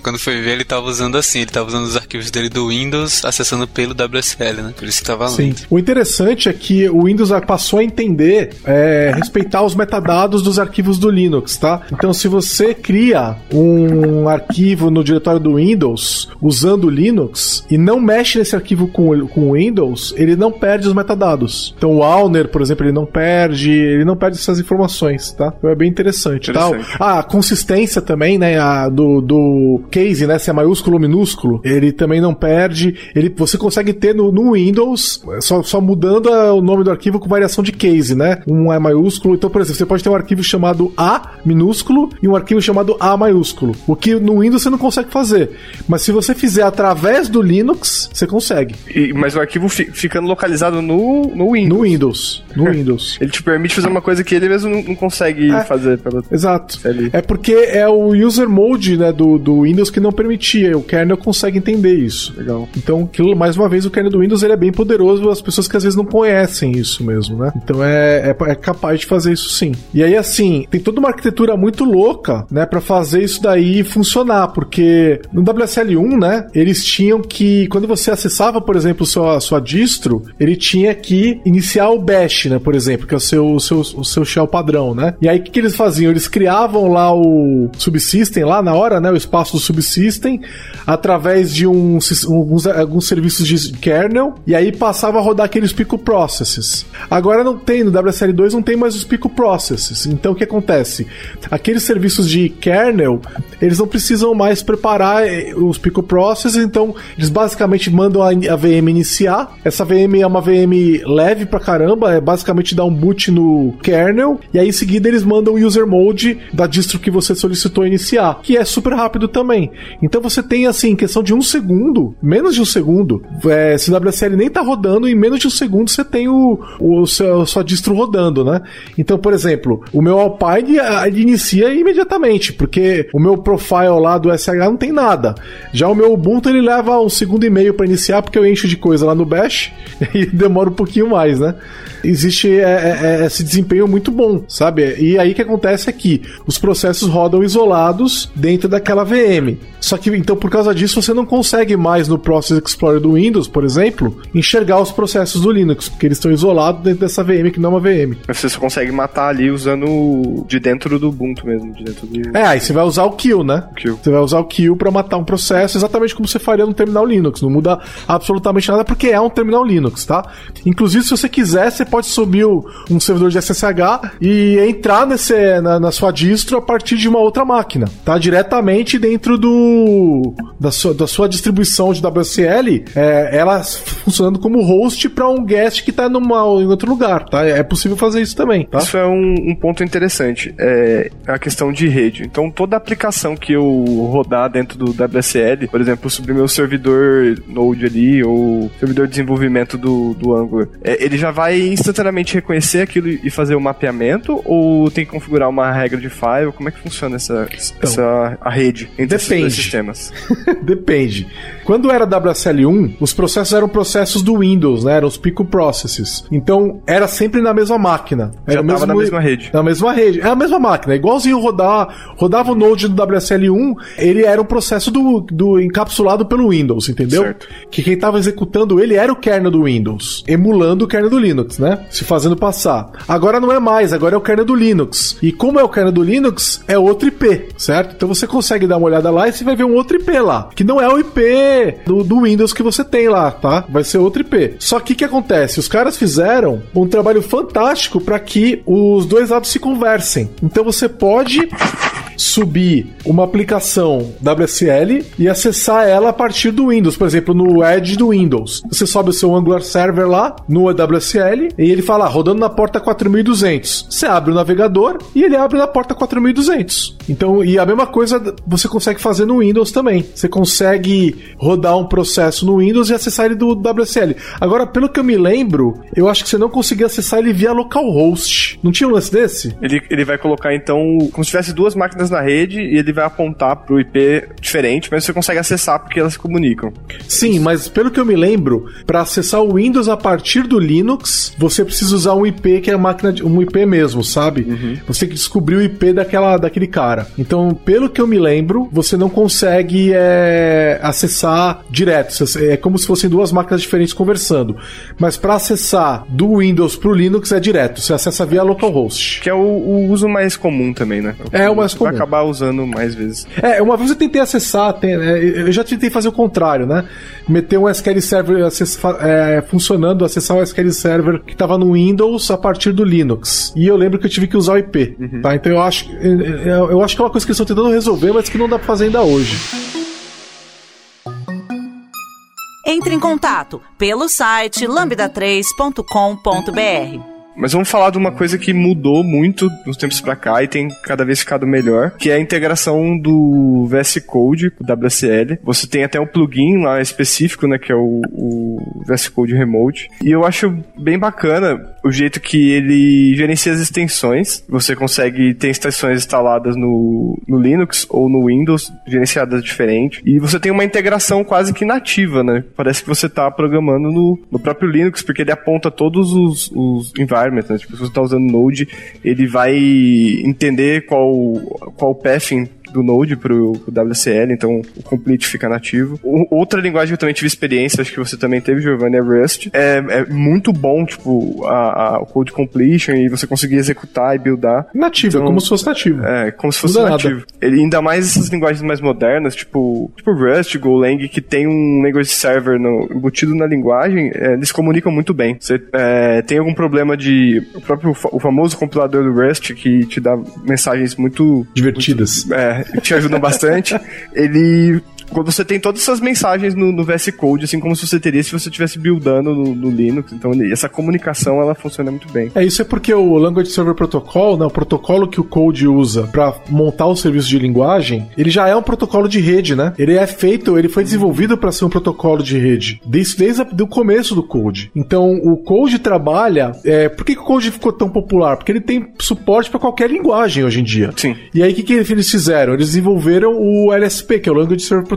Quando foi ver, ele tava usando assim, ele tava usando os arquivos dele do Windows, acessando pelo WSL, né? Por isso que tava Sim. lento. O interessante é que o Windows passou a entender, é, respeitar os metadados dos arquivos do Linux, tá? Então, se você cria um arquivo no diretório do Windows usando o Linux e não mexe nesse arquivo com, com o Windows, ele não perde os metadados. Então, o Alner, por exemplo, ele não perde, ele não perde essas informações, tá? Então é bem interessante. interessante. Tá? Ah, a consistência também, né? A, do, do case, né? Se é maiúsculo ou minúsculo, ele também não perde. Ele, você consegue ter no, no Windows, só, só mudando a, o nome do arquivo com variação de case, né? Um é maiúsculo. Então, por exemplo, você pode ter um arquivo chamado A minúsculo e um arquivo chamado A maiúsculo. O que no Windows você não consegue fazer. Mas se você fizer através do Linux, você consegue. E, mas o arquivo fi, ficando localizado no, no Windows. No Windows. No Windows. Ele te permite fazer uma coisa que ele mesmo não, não consegue é, fazer. Pelo... Exato. É porque é o user mode né, do, do Windows Windows que não permitia. O kernel consegue entender isso. Legal. Então, aquilo, mais uma vez, o kernel do Windows ele é bem poderoso, as pessoas que às vezes não conhecem isso mesmo, né? Então é, é, é capaz de fazer isso sim. E aí, assim, tem toda uma arquitetura muito louca, né, para fazer isso daí funcionar, porque no WSL1, né, eles tinham que, quando você acessava, por exemplo, sua, sua distro, ele tinha que iniciar o bash, né, por exemplo, que é o seu, o seu, o seu shell padrão, né? E aí, o que, que eles faziam? Eles criavam lá o subsystem, lá na hora, né, o espaço do subsystem através de um, alguns, alguns serviços de kernel e aí passava a rodar aqueles pico processes. Agora não tem, no WSL2 não tem mais os pico processes. Então o que acontece? Aqueles serviços de kernel, eles não precisam mais preparar eh, os pico processes, então eles basicamente mandam a, a VM iniciar. Essa VM é uma VM leve pra caramba, é basicamente dar um boot no kernel e aí em seguida eles mandam o user mode da distro que você solicitou iniciar, que é super rápido também Então você tem, assim, questão de um segundo, menos de um segundo, é, se o WSL nem tá rodando, em menos de um segundo você tem o, o seu, a sua distro rodando, né? Então, por exemplo, o meu Alpine ele inicia imediatamente, porque o meu profile lá do SH não tem nada. Já o meu Ubuntu ele leva um segundo e meio para iniciar, porque eu encho de coisa lá no Bash e demora um pouquinho mais, né? Existe é, é, é, esse desempenho muito bom, sabe? E aí o que acontece é que os processos rodam isolados dentro daquela VM. Só que então por causa disso você não consegue mais no Process Explorer do Windows, por exemplo, enxergar os processos do Linux, porque eles estão isolados dentro dessa VM que não é uma VM. Mas você só consegue matar ali usando de dentro do Ubuntu mesmo, de dentro do... É, aí você vai usar o kill, né? Kill. Você vai usar o kill para matar um processo exatamente como você faria no terminal Linux. Não muda absolutamente nada porque é um terminal Linux, tá? Inclusive se você quiser, você pode subir um servidor de SSH e entrar nesse, na, na sua distro a partir de uma outra máquina, tá? Diretamente dentro dentro do da sua, da sua distribuição de WSL, é, ela funcionando como host para um guest que está numa, em outro lugar, tá? É possível fazer isso também, tá? Isso é um, um ponto interessante, é a questão de rede. Então, toda aplicação que eu rodar dentro do WSL, por exemplo, sobre meu servidor Node ali, ou servidor de desenvolvimento do, do Angular, é, ele já vai instantaneamente reconhecer aquilo e fazer o mapeamento, ou tem que configurar uma regra de file? Como é que funciona essa, então, essa a rede? Entre Depende. sistemas. Depende. Quando era WSL1, os processos eram processos do Windows, né? Eram os pico processes. Então, era sempre na mesma máquina. Já Era o tava na mesma rede. Na mesma rede. É a mesma máquina. Igualzinho rodar, rodava o Node do WSL1, ele era um processo do, do encapsulado pelo Windows, entendeu? Certo. Que quem estava executando ele era o kernel do Windows, emulando o kernel do Linux, né? Se fazendo passar. Agora não é mais, agora é o kernel do Linux. E como é o kernel do Linux, é outro IP, certo? Então você consegue dar uma olhada lá e você vai ver um outro IP lá, que não é o IP do, do Windows que você tem lá, tá? Vai ser outro IP. Só que o que acontece? Os caras fizeram um trabalho fantástico para que os dois lados se conversem. Então você pode subir uma aplicação WSL e acessar ela a partir do Windows, por exemplo, no Edge do Windows. Você sobe o seu Angular Server lá no WSL e ele fala, rodando na porta 4200. Você abre o navegador e ele abre na porta 4200. Então, e a mesma coisa você consegue fazer no Windows também. Você consegue rodar um processo no Windows e acessar ele do WSL. Agora, pelo que eu me lembro, eu acho que você não conseguia acessar ele via localhost. Não tinha um lance desse? Ele, ele vai colocar, então, como se tivesse duas máquinas na rede e ele vai apontar pro IP diferente, mas você consegue acessar porque elas se comunicam. Sim, mas pelo que eu me lembro, para acessar o Windows a partir do Linux, você precisa usar um IP que é máquina de, um IP mesmo, sabe? Você tem que descobrir o IP daquela, daquele cara. Então, pelo que eu me lembro, você não consegue é, acessar direto. Você- É como se fossem duas máquinas diferentes conversando. Mas para acessar do Windows pro Linux é direto. Você acessa via localhost. Que é o, o uso mais comum também, né? É o mais Você comum. Vai acabar usando mais vezes. É, uma vez eu tentei acessar, tem- é, eu já tentei fazer o contrário, né? Meter um SQL Server acess- fa- é, funcionando, acessar o SQL Server que estava no Windows a partir do Linux. E eu lembro que eu tive que usar o IP, tá? Então eu acho, eu, eu- eu acho que é uma coisa que eles estão tentando resolver, mas que não dá pra fazer ainda hoje. Entre em contato pelo site lambda3.com.br. Mas vamos falar de uma coisa que mudou muito nos tempos pra cá e tem cada vez ficado melhor, que é a integração do VS Code com o WSL. Você tem até um plugin lá específico, né, que é o, o VS Code Remote. E eu acho bem bacana o jeito que ele gerencia as extensões. Você consegue ter extensões instaladas no, no Linux ou no Windows, gerenciadas diferente. E você tem uma integração quase que nativa, né? Parece que você tá programando no, no próprio Linux, porque ele aponta todos os, os environments, né? Tipo, se você tá usando Node, ele vai entender qual, qual pathing do Node pro, pro WCL, então o complete fica nativo. O- outra linguagem que eu também tive experiência, acho que você também teve, Giovanni, é Rust. É, é muito bom, tipo, a, a- o code completion e você conseguir executar e buildar. Nativo, Então, como se fosse nativo. É, como se fosse Muda nada. nativo. Ele, ainda mais essas linguagens mais modernas, tipo, tipo Rust, Golang, que tem um language server no- embutido na linguagem, é, eles comunicam muito bem. Você é, tem algum problema de. O próprio o famoso compilador do Rust, que te dá mensagens muito Divertidas. é, te ajudam bastante. Ele. Quando você tem todas essas mensagens no, no VS Code, assim como se você teria se você estivesse buildando no, no Linux. Então, essa comunicação ela funciona muito bem. É, isso é porque o Language Server Protocol, né, o protocolo que o Code usa para montar o serviço de linguagem, ele já é um protocolo de rede, né? Ele é feito, ele foi desenvolvido para ser um protocolo de rede, desde, desde o começo do Code. Então, o Code trabalha... É, por que, que o Code ficou tão popular? Porque ele tem suporte para qualquer linguagem hoje em dia. Sim. E aí, o que, que eles fizeram? Eles desenvolveram o LSP, que é o Language Server Protocol.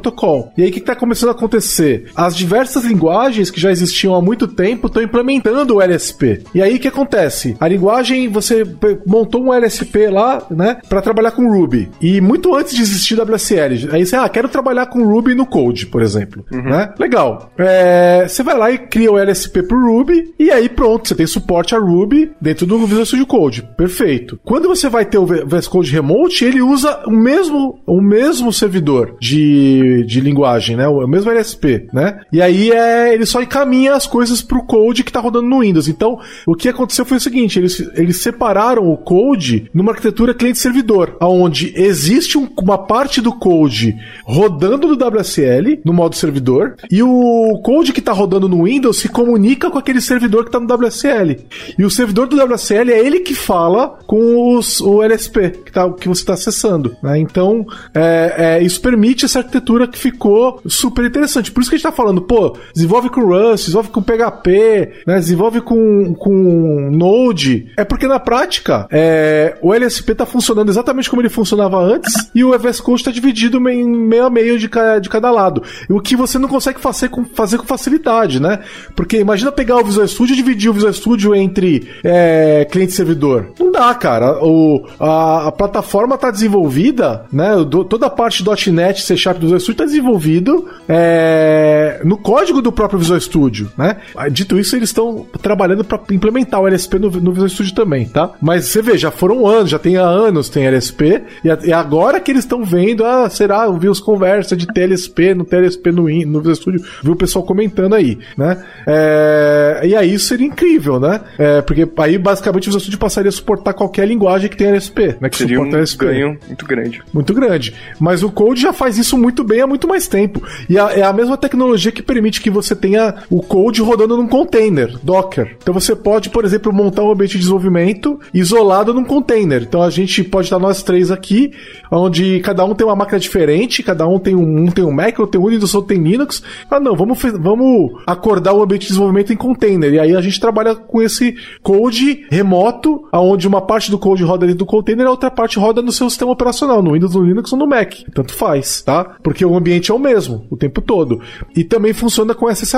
E aí, o que está começando a acontecer? As diversas linguagens que já existiam há muito tempo estão implementando o LSP. E aí, o que acontece? A linguagem, você montou um LSP lá, né, para trabalhar com Ruby. E muito antes de existir WSL. Aí você, ah, quero trabalhar com Ruby no Code, por exemplo. Né? Legal. É, você vai lá e cria o LSP pro Ruby, e aí pronto, você tem suporte a Ruby dentro do Visual Studio Code. Perfeito. Quando você vai ter o VS Code Remote, ele usa o mesmo, o mesmo servidor de, de linguagem, né? O mesmo LSP, né? E aí é, ele só encaminha as coisas pro code que tá rodando no Windows. Então, o que aconteceu foi o seguinte, eles, eles separaram o code numa arquitetura cliente-servidor, onde existe um- uma parte do code rodando no WSL, no modo servidor, e o code que tá rodando no Windows se comunica com aquele servidor que tá no WSL. E o servidor do WSL é ele que fala com os, o LSP que, tá, que você está acessando. né? Então, é, é, isso permite essa arquitetura arquitetura que ficou super interessante. Por isso que a gente tá falando, pô, desenvolve com Rust, desenvolve com PHP, né, desenvolve com, com Node. É porque na prática, é, o LSP tá funcionando exatamente como ele funcionava antes e o VS Code tá dividido em meio a meio de, ca, de cada lado. O que você não consegue fazer com, fazer com facilidade, né? Porque imagina pegar o Visual Studio e dividir o Visual Studio entre é, cliente e servidor. Não dá, cara. O, a, a plataforma tá desenvolvida, né? Do, toda a parte .NET, C Sharp do Visual Studio tá desenvolvido é, no código do próprio Visual Studio, né? Dito isso, eles estão trabalhando para implementar o LSP no, no Visual Studio também, tá? Mas você vê, já foram anos, já tem há anos tem LSP, e, a, e agora que eles estão vendo, ah, será? Eu vi os conversas de TLSP no TLSP no, no Visual Studio, viu o pessoal comentando aí, né? É, e aí isso seria incrível, né? É, porque aí basicamente o Visual Studio passaria a suportar qualquer linguagem que tem LSP, né? Que seria suporta um LSP. ganho muito grande. Muito grande. Mas o Code já faz isso muito bem há muito mais tempo. E a, é a mesma tecnologia que permite que você tenha o Code rodando num container, Docker. Então você pode, por exemplo, montar um ambiente de desenvolvimento isolado num container. Então a gente pode estar nós três aqui, onde cada um tem uma máquina diferente, cada um tem um, um tem um Mac, outro tem um Windows, outro tem Linux. Ah, não, vamos, vamos acordar o ambiente de desenvolvimento em container. E aí a gente trabalha com esse code remoto, onde uma parte do code roda dentro do container e a outra parte roda no seu sistema operacional, no Windows, no Linux ou no Mac. Tanto faz, tá? Porque o ambiente é o mesmo o tempo todo. E também funciona com SSH.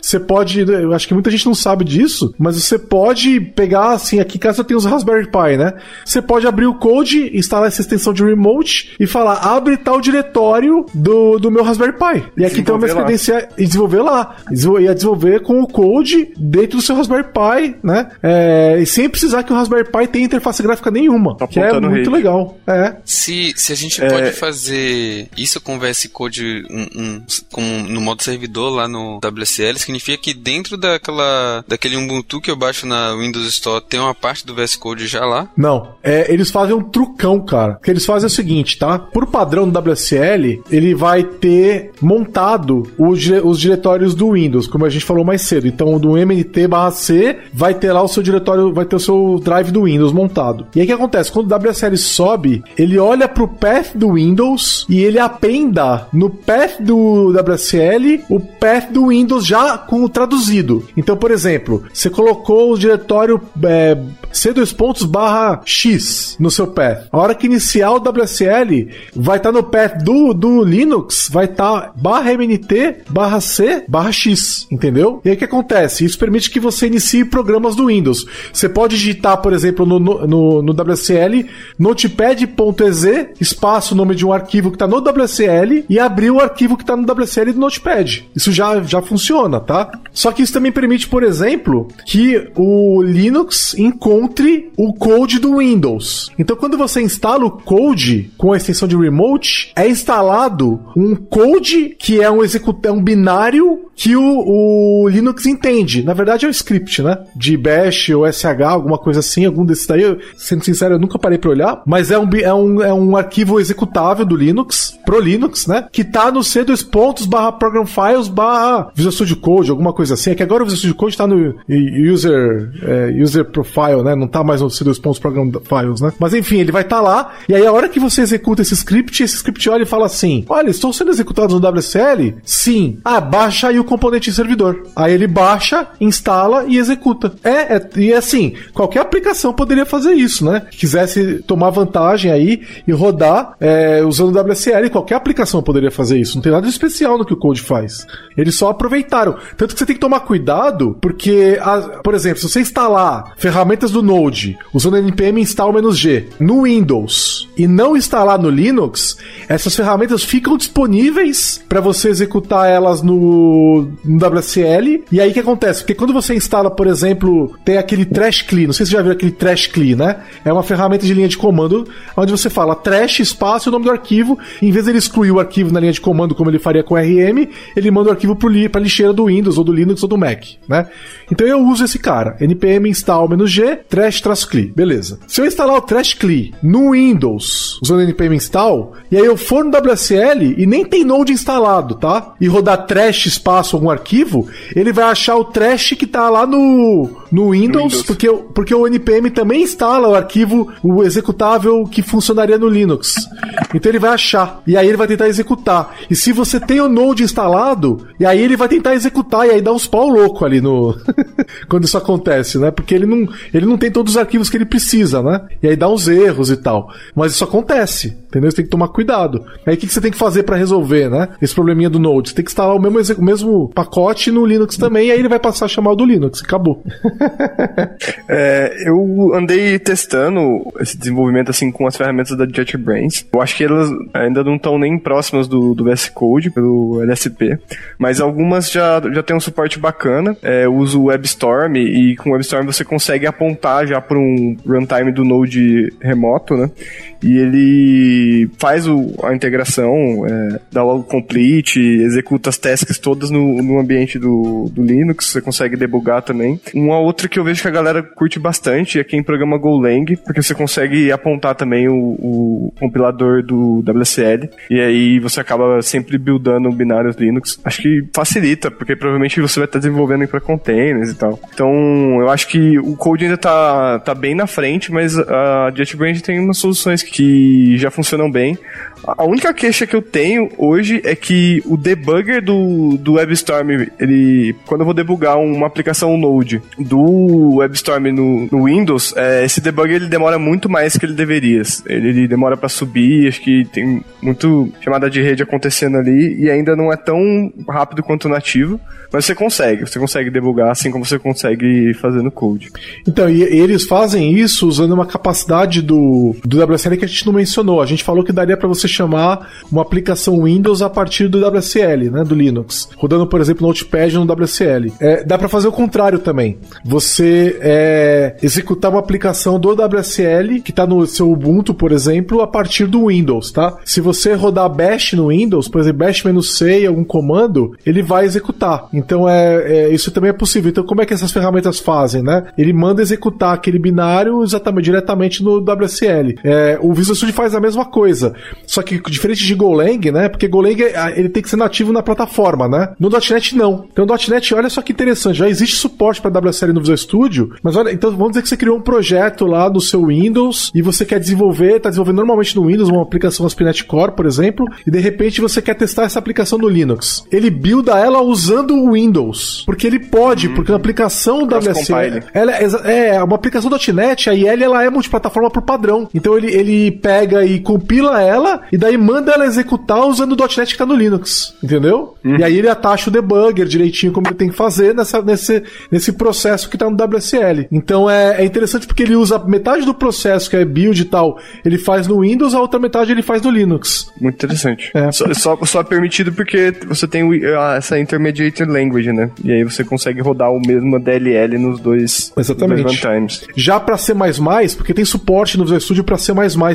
Você pode, eu acho que muita gente não sabe disso, mas você pode pegar, assim, aqui em casa eu tenho os Raspberry Pi, né? Você pode abrir o code, instalar essa extensão de remote e falar, abre tal diretório do, do meu Raspberry Pi. E aqui tem uma credenciais e desenvolver lá. E desenvolver com o code dentro do seu Raspberry Pi, né? É, e sem precisar que o Raspberry Pi tenha interface gráfica nenhuma. Tá que é muito legal. É. Se, se a gente é... pode fazer isso com o VS Code um, um, no modo servidor lá no WSL, significa que dentro daquela, daquele Ubuntu que eu baixo na Windows Store tem uma parte do VS Code já lá? Não. É, eles fazem um trucão, cara. O que eles fazem é o seguinte, tá? Por padrão do WSL, ele vai ter montado os, os diretórios do Windows, como a gente falou mais cedo. Então, do MNT/C vai ter lá o seu diretório, vai ter o seu drive do Windows montado. E aí o que acontece? Quando o WSL sobe, ele olha pro path do Windows e ele apenda no path do WSL o path do Windows já com o traduzido. Então, por exemplo, você colocou o diretório é, C2 pontos barra X no seu path. A hora que iniciar o WSL, vai estar tá no path do, do Linux, vai estar tá barra MNT barra C barra X, entendeu? E aí o que acontece? Isso permite que você inicie programas do Windows. Você pode digitar, por exemplo, no, no, no WSL, notepad.exe, espaço, nome de um arquivo que está no WSL, e abrir o arquivo que está no WSL do Notepad. Isso já, já funciona, tá? Só que isso também permite, por exemplo, que o Linux encontre o code do Windows. Então, quando você instala o code com a extensão de remote, é instalado um code que é um executante, é um binário que o, o, Linux entende. Na verdade é um script, né? De bash ou SH, alguma coisa assim, algum desses daí. Sendo sincero, eu nunca parei pra olhar. Mas é um, é um, é um arquivo executável do Linux, pro Linux, né? Que tá no C2 pontos barra program files barra Visual Studio Code, alguma coisa assim. É que agora o Visual Studio Code tá no user, é, user profile, né? Não tá mais no C2 pontos program files, né? Mas enfim, ele vai estar tá lá. E aí a hora que você executa esse script, esse script olha e fala assim: Olha, estou sendo executados no WSL? Sim. Ah, baixa aí o componente em servidor. Aí ele baixa, instala e executa. É, é e assim, qualquer aplicação poderia fazer isso, né? Quisesse tomar vantagem aí e rodar é, usando o WSL, qualquer aplicação poderia fazer isso. Não tem nada de especial no que o Code faz. Eles só aproveitaram. Tanto que você tem que tomar cuidado, porque, a, por exemplo, se você instalar ferramentas do Node usando npm install-g no Windows e não instalar no Linux, essas ferramentas ficam disponíveis para você executar elas no, no WSL. E aí o que acontece? Porque quando você instala, por exemplo, tem aquele trash clean, não sei se você já viu aquele trash clean, né? É uma ferramenta de linha de comando onde você fala trash, espaço e o nome do arquivo. Em vez de ele excluir o na linha de comando como ele faria com RM, ele manda o arquivo para a lixeira do Windows ou do Linux ou do Mac, né? Então eu uso esse cara, npm install-g trash-clean, beleza. Se eu instalar o trash clean no Windows usando npm install, e aí eu for no WSL e nem tem Node instalado, tá? E rodar trash espaço algum arquivo, ele vai achar o trash que tá lá no, no Windows, Windows. Porque, porque o npm também instala o arquivo, o executável que funcionaria no Linux. Então ele vai achar. E aí ele vai tentar executar. E se você tem o Node instalado, e aí ele vai tentar executar, e aí dá uns pau louco ali no. quando isso acontece, né? Porque ele não, ele não tem todos os arquivos que ele precisa, né? E aí dá uns erros e tal. Mas isso acontece, entendeu? Você tem que tomar cuidado. Aí o que, que você tem que fazer para resolver, né? Esse probleminha do Node. Você tem que instalar o mesmo, o mesmo pacote no Linux também, e aí ele vai passar a chamar o do Linux. Acabou. é, eu andei testando esse desenvolvimento assim com as ferramentas da JetBrains. Eu acho que elas ainda não estão nem próximas do, do VS Code, pelo LSP, mas algumas já, já tem um suporte bacana. É, uso o WebStorm e com o WebStorm você consegue apontar já para um runtime do Node remoto, né? E ele faz o, a integração, é, dá o complete, executa as tasks todas no, no ambiente do, do Linux, você consegue debugar também. Uma outra que eu vejo que a galera curte bastante é quem programa Golang, porque você consegue apontar também o, o compilador do WSL, e aí você acaba sempre buildando binários Linux. Acho que facilita, porque provavelmente você vai estar desenvolvendo para containers e tal. Então, eu acho que o code ainda tá, tá bem na frente, mas a JetBrains tem umas soluções que já funcionam bem. A única queixa que eu tenho hoje é que o debugger do, do WebStorm, ele, quando eu vou debugar uma aplicação Node do WebStorm no, no Windows, é, esse debugger ele demora muito mais que ele deveria. Ele, ele demora para subir, acho que tem muito chamada de rede acontecendo ali e ainda não é tão rápido quanto o nativo. Mas você consegue, você consegue debugar assim como você consegue fazer no code. Então, e eles fazem isso usando uma capacidade do, do WSL que a gente não mencionou. A gente falou que daria para você chamar uma aplicação Windows a partir do WSL, né, do Linux, rodando, por exemplo, Notepad no WSL. É, dá para fazer o contrário também. Você é, executar uma aplicação do WSL que está no seu Ubuntu, por exemplo, a partir do Windows, tá? Se você rodar Bash no Windows, por exemplo, bash-c algum comando, ele vai executar. Então é, é, isso também é possível. Então como é que essas ferramentas fazem, né? Ele manda executar aquele binário exatamente diretamente no WSL. É, o Visual Studio faz a mesma coisa, só que diferente de Golang, né? Porque Golang ele tem que ser nativo na plataforma, né? No .NET não. Então o .NET, olha só que interessante, já existe suporte para WSL no Visual Studio, mas olha, então vamos dizer que você criou um projeto lá no seu Windows e você quer desenvolver, está desenvolvendo normalmente no Windows uma aplicação ASP.NET Core, por exemplo, e de repente você quer testar essa aplicação no Linux. Ele builda ela usando o Windows, porque ele pode, hum. porque a aplicação WSL, ela é, é uma aplicação .NET, a IL ela é multiplataforma por padrão. Então ele, ele pega e compila ela e daí manda ela executar usando o .NET que está no Linux, entendeu? Hum. E aí ele atacha o debugger direitinho como ele tem que fazer nessa, nesse, nesse processo que está no WSL. Então é, é interessante porque ele usa metade do processo que é build e tal, ele faz no Windows, a outra metade ele faz no Linux. Muito interessante. É. Só, só, só, é permitido porque você tem essa intermediate language, né? E aí você consegue rodar o mesmo DLL nos dois, Exatamente. Dois runtimes. Já para C++, porque tem suporte no Visual Studio para C++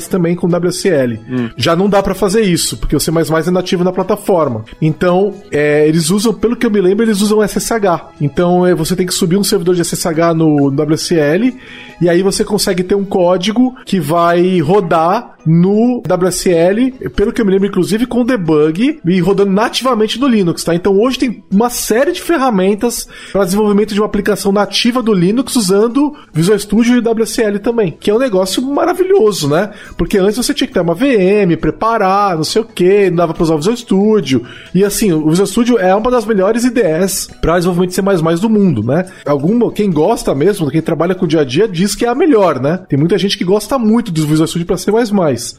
também com WSL. Hum. Já não dá para fazer isso, porque o C++ é nativo na plataforma. Então, é, eles usam, pelo que eu me lembro, eles usam SSH. Então, é, você tem que subir um servidor de SSH no WSL e aí você consegue ter um código que vai rodar no WSL, pelo que eu me lembro, inclusive com debug e rodando nativamente no Linux, tá? Então hoje tem uma série de ferramentas para desenvolvimento de uma aplicação nativa do Linux usando Visual Studio e WSL também, que é um negócio maravilhoso, né? Porque antes você tinha que ter uma VM, preparar, não sei o que, não dava para usar o Visual Studio. E assim, o Visual Studio é uma das melhores IDEs para desenvolvimento de C++ do mundo, né? Alguma, quem gosta mesmo, quem trabalha com o dia a dia, diz que é a melhor, né? Tem muita gente que gosta muito do Visual Studio para C++.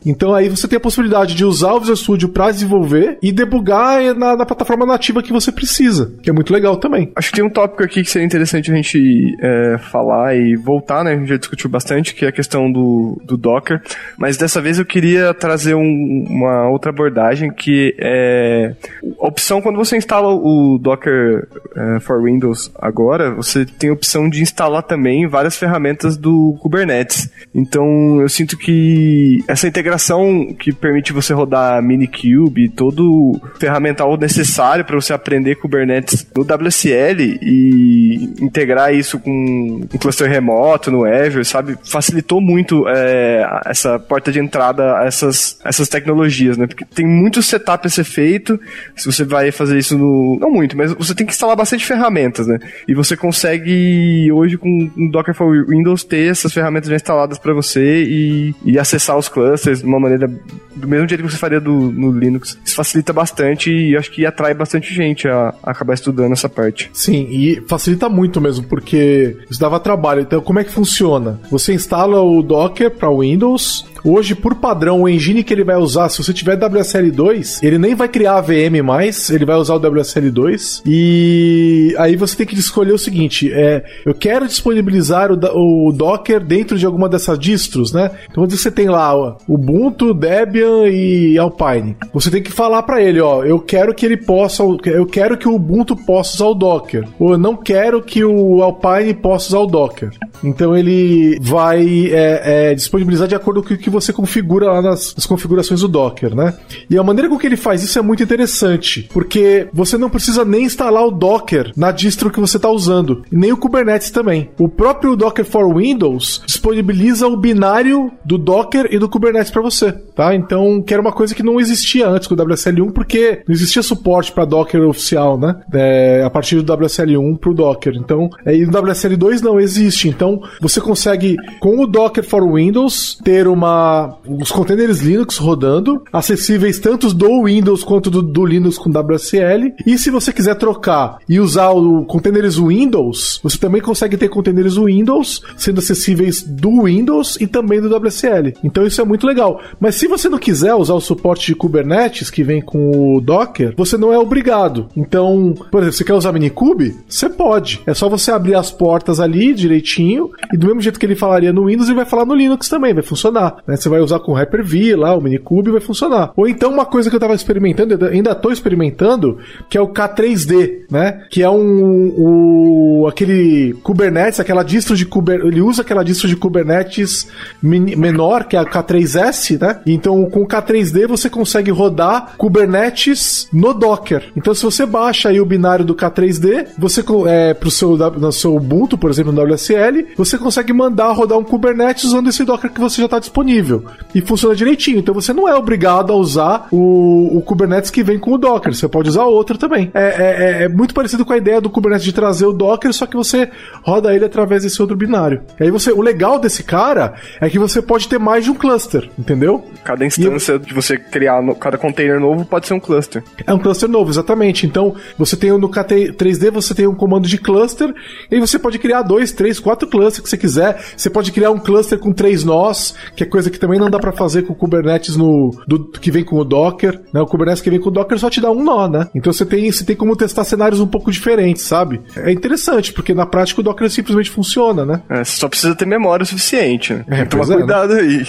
Então aí você tem a possibilidade de usar o Visual Studio para desenvolver e debugar na, na, plataforma nativa que você precisa, que é muito legal também. Acho que tem um tópico aqui que seria interessante a gente é, falar e voltar, né? A gente já discutiu bastante, que é a questão do, do Docker, mas dessa vez eu queria trazer um, uma outra abordagem que é a opção quando você instala o Docker é, for Windows agora, você tem a opção de instalar também várias ferramentas do Kubernetes. Então eu sinto que essa integração que permite você rodar Minikube, todo o ferramental necessário para você aprender Kubernetes no WSL e integrar isso com um cluster remoto no Azure, sabe? Facilitou muito é, essa porta de entrada a essas, essas tecnologias, né? Porque tem muito setup a ser feito, se você vai fazer isso no... não muito, mas você tem que instalar bastante ferramentas, né? E você consegue hoje com um Docker for Windows ter essas ferramentas já instaladas para você e, e acessar os clusters de uma maneira do mesmo jeito que você faria do, no Linux. Isso facilita bastante e acho que atrai bastante gente a, a acabar estudando essa parte. Sim, e facilita muito mesmo, porque isso dava trabalho. Então, como é que funciona? Você instala o Docker para Windows, Hoje, por padrão, o engine que ele vai usar, se você tiver WSL2, ele nem vai criar a VM mais, ele vai usar o WSL2. E aí você tem que escolher o seguinte: é, eu quero disponibilizar o, o Docker dentro de alguma dessas distros, né? Então você tem lá o Ubuntu, Debian e Alpine. Você tem que falar para ele, ó, eu quero que ele possa, eu quero que o Ubuntu possa usar o Docker, ou eu não quero que o Alpine possa usar o Docker. Então ele vai é, é, disponibilizar de acordo com o que você configura lá nas, nas, configurações do Docker, né? E a maneira com que ele faz isso é muito interessante, porque você não precisa nem instalar o Docker na distro que você está usando, nem o Kubernetes também. O próprio Docker for Windows disponibiliza o binário do Docker e do Kubernetes para você, tá? Então, que era uma coisa que não existia antes com o WSL1, porque não existia suporte para Docker oficial, né? É, a partir do WSL1 para o Docker. Então, é, e no WSL2 não existe. Então, você consegue, com o Docker for Windows, ter uma os containers Linux rodando, acessíveis tanto do Windows quanto do, do, Linux com WSL. E se você quiser trocar e usar o containers Windows, você também consegue ter containers Windows sendo acessíveis do Windows e também do WSL. Então isso é muito legal. Mas se você não quiser usar o suporte de Kubernetes que vem com o Docker, você não é obrigado. Então, por exemplo, você quer usar Minikube? Você pode. É só você abrir as portas ali direitinho e do mesmo jeito que ele falaria no Windows, ele vai falar no Linux também, vai funcionar. Né? Você vai usar com Hyper-V lá, o Minikube vai funcionar. Ou então uma coisa que eu estava experimentando, ainda estou experimentando, que é o K3D, né? Que é um aquele Kubernetes, aquela distro de Kubernetes, ele usa aquela distro de Kubernetes menor, que é a K3S, né? Então com o K3D você consegue rodar Kubernetes no Docker. Então se você baixa aí o binário do K3D, você é pro seu no seu Ubuntu, por exemplo, no WSL, você consegue mandar rodar um Kubernetes usando esse Docker que você já está disponível disponível e funciona direitinho. Então você não é obrigado a usar o, o Kubernetes que vem com o Docker. Você pode usar outro também. É, é, é, é muito parecido com a ideia do Kubernetes de trazer o Docker, só que você roda ele através desse outro binário. E aí você, o legal desse cara é que você pode ter mais de um cluster, entendeu? Cada instância de você criar, no, cada container novo pode ser um cluster. É um cluster novo, exatamente. Então você tem no KT3D você tem um comando de cluster e você pode criar dois, três, quatro clusters que você quiser. Você pode criar um cluster com três nós, que é coisa que também não dá para fazer com o Kubernetes no do, que vem com o Docker, né? O Kubernetes que vem com o Docker só te dá um nó, né? Então você tem, você tem como testar cenários um pouco diferentes, sabe? É interessante, porque na prática o Docker simplesmente funciona, né? É, você só precisa ter memória suficiente, né? É, Toma é, né? cuidado né? aí.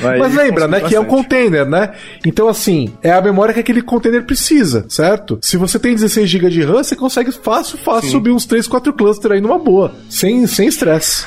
Mas lembra, né, que é um container, né? Então assim, é a memória que aquele container precisa, certo? Se você tem 16 GB de RAM, você consegue fácil, fácil Sim. subir uns 3, 4 clusters aí numa boa, sem sem estresse.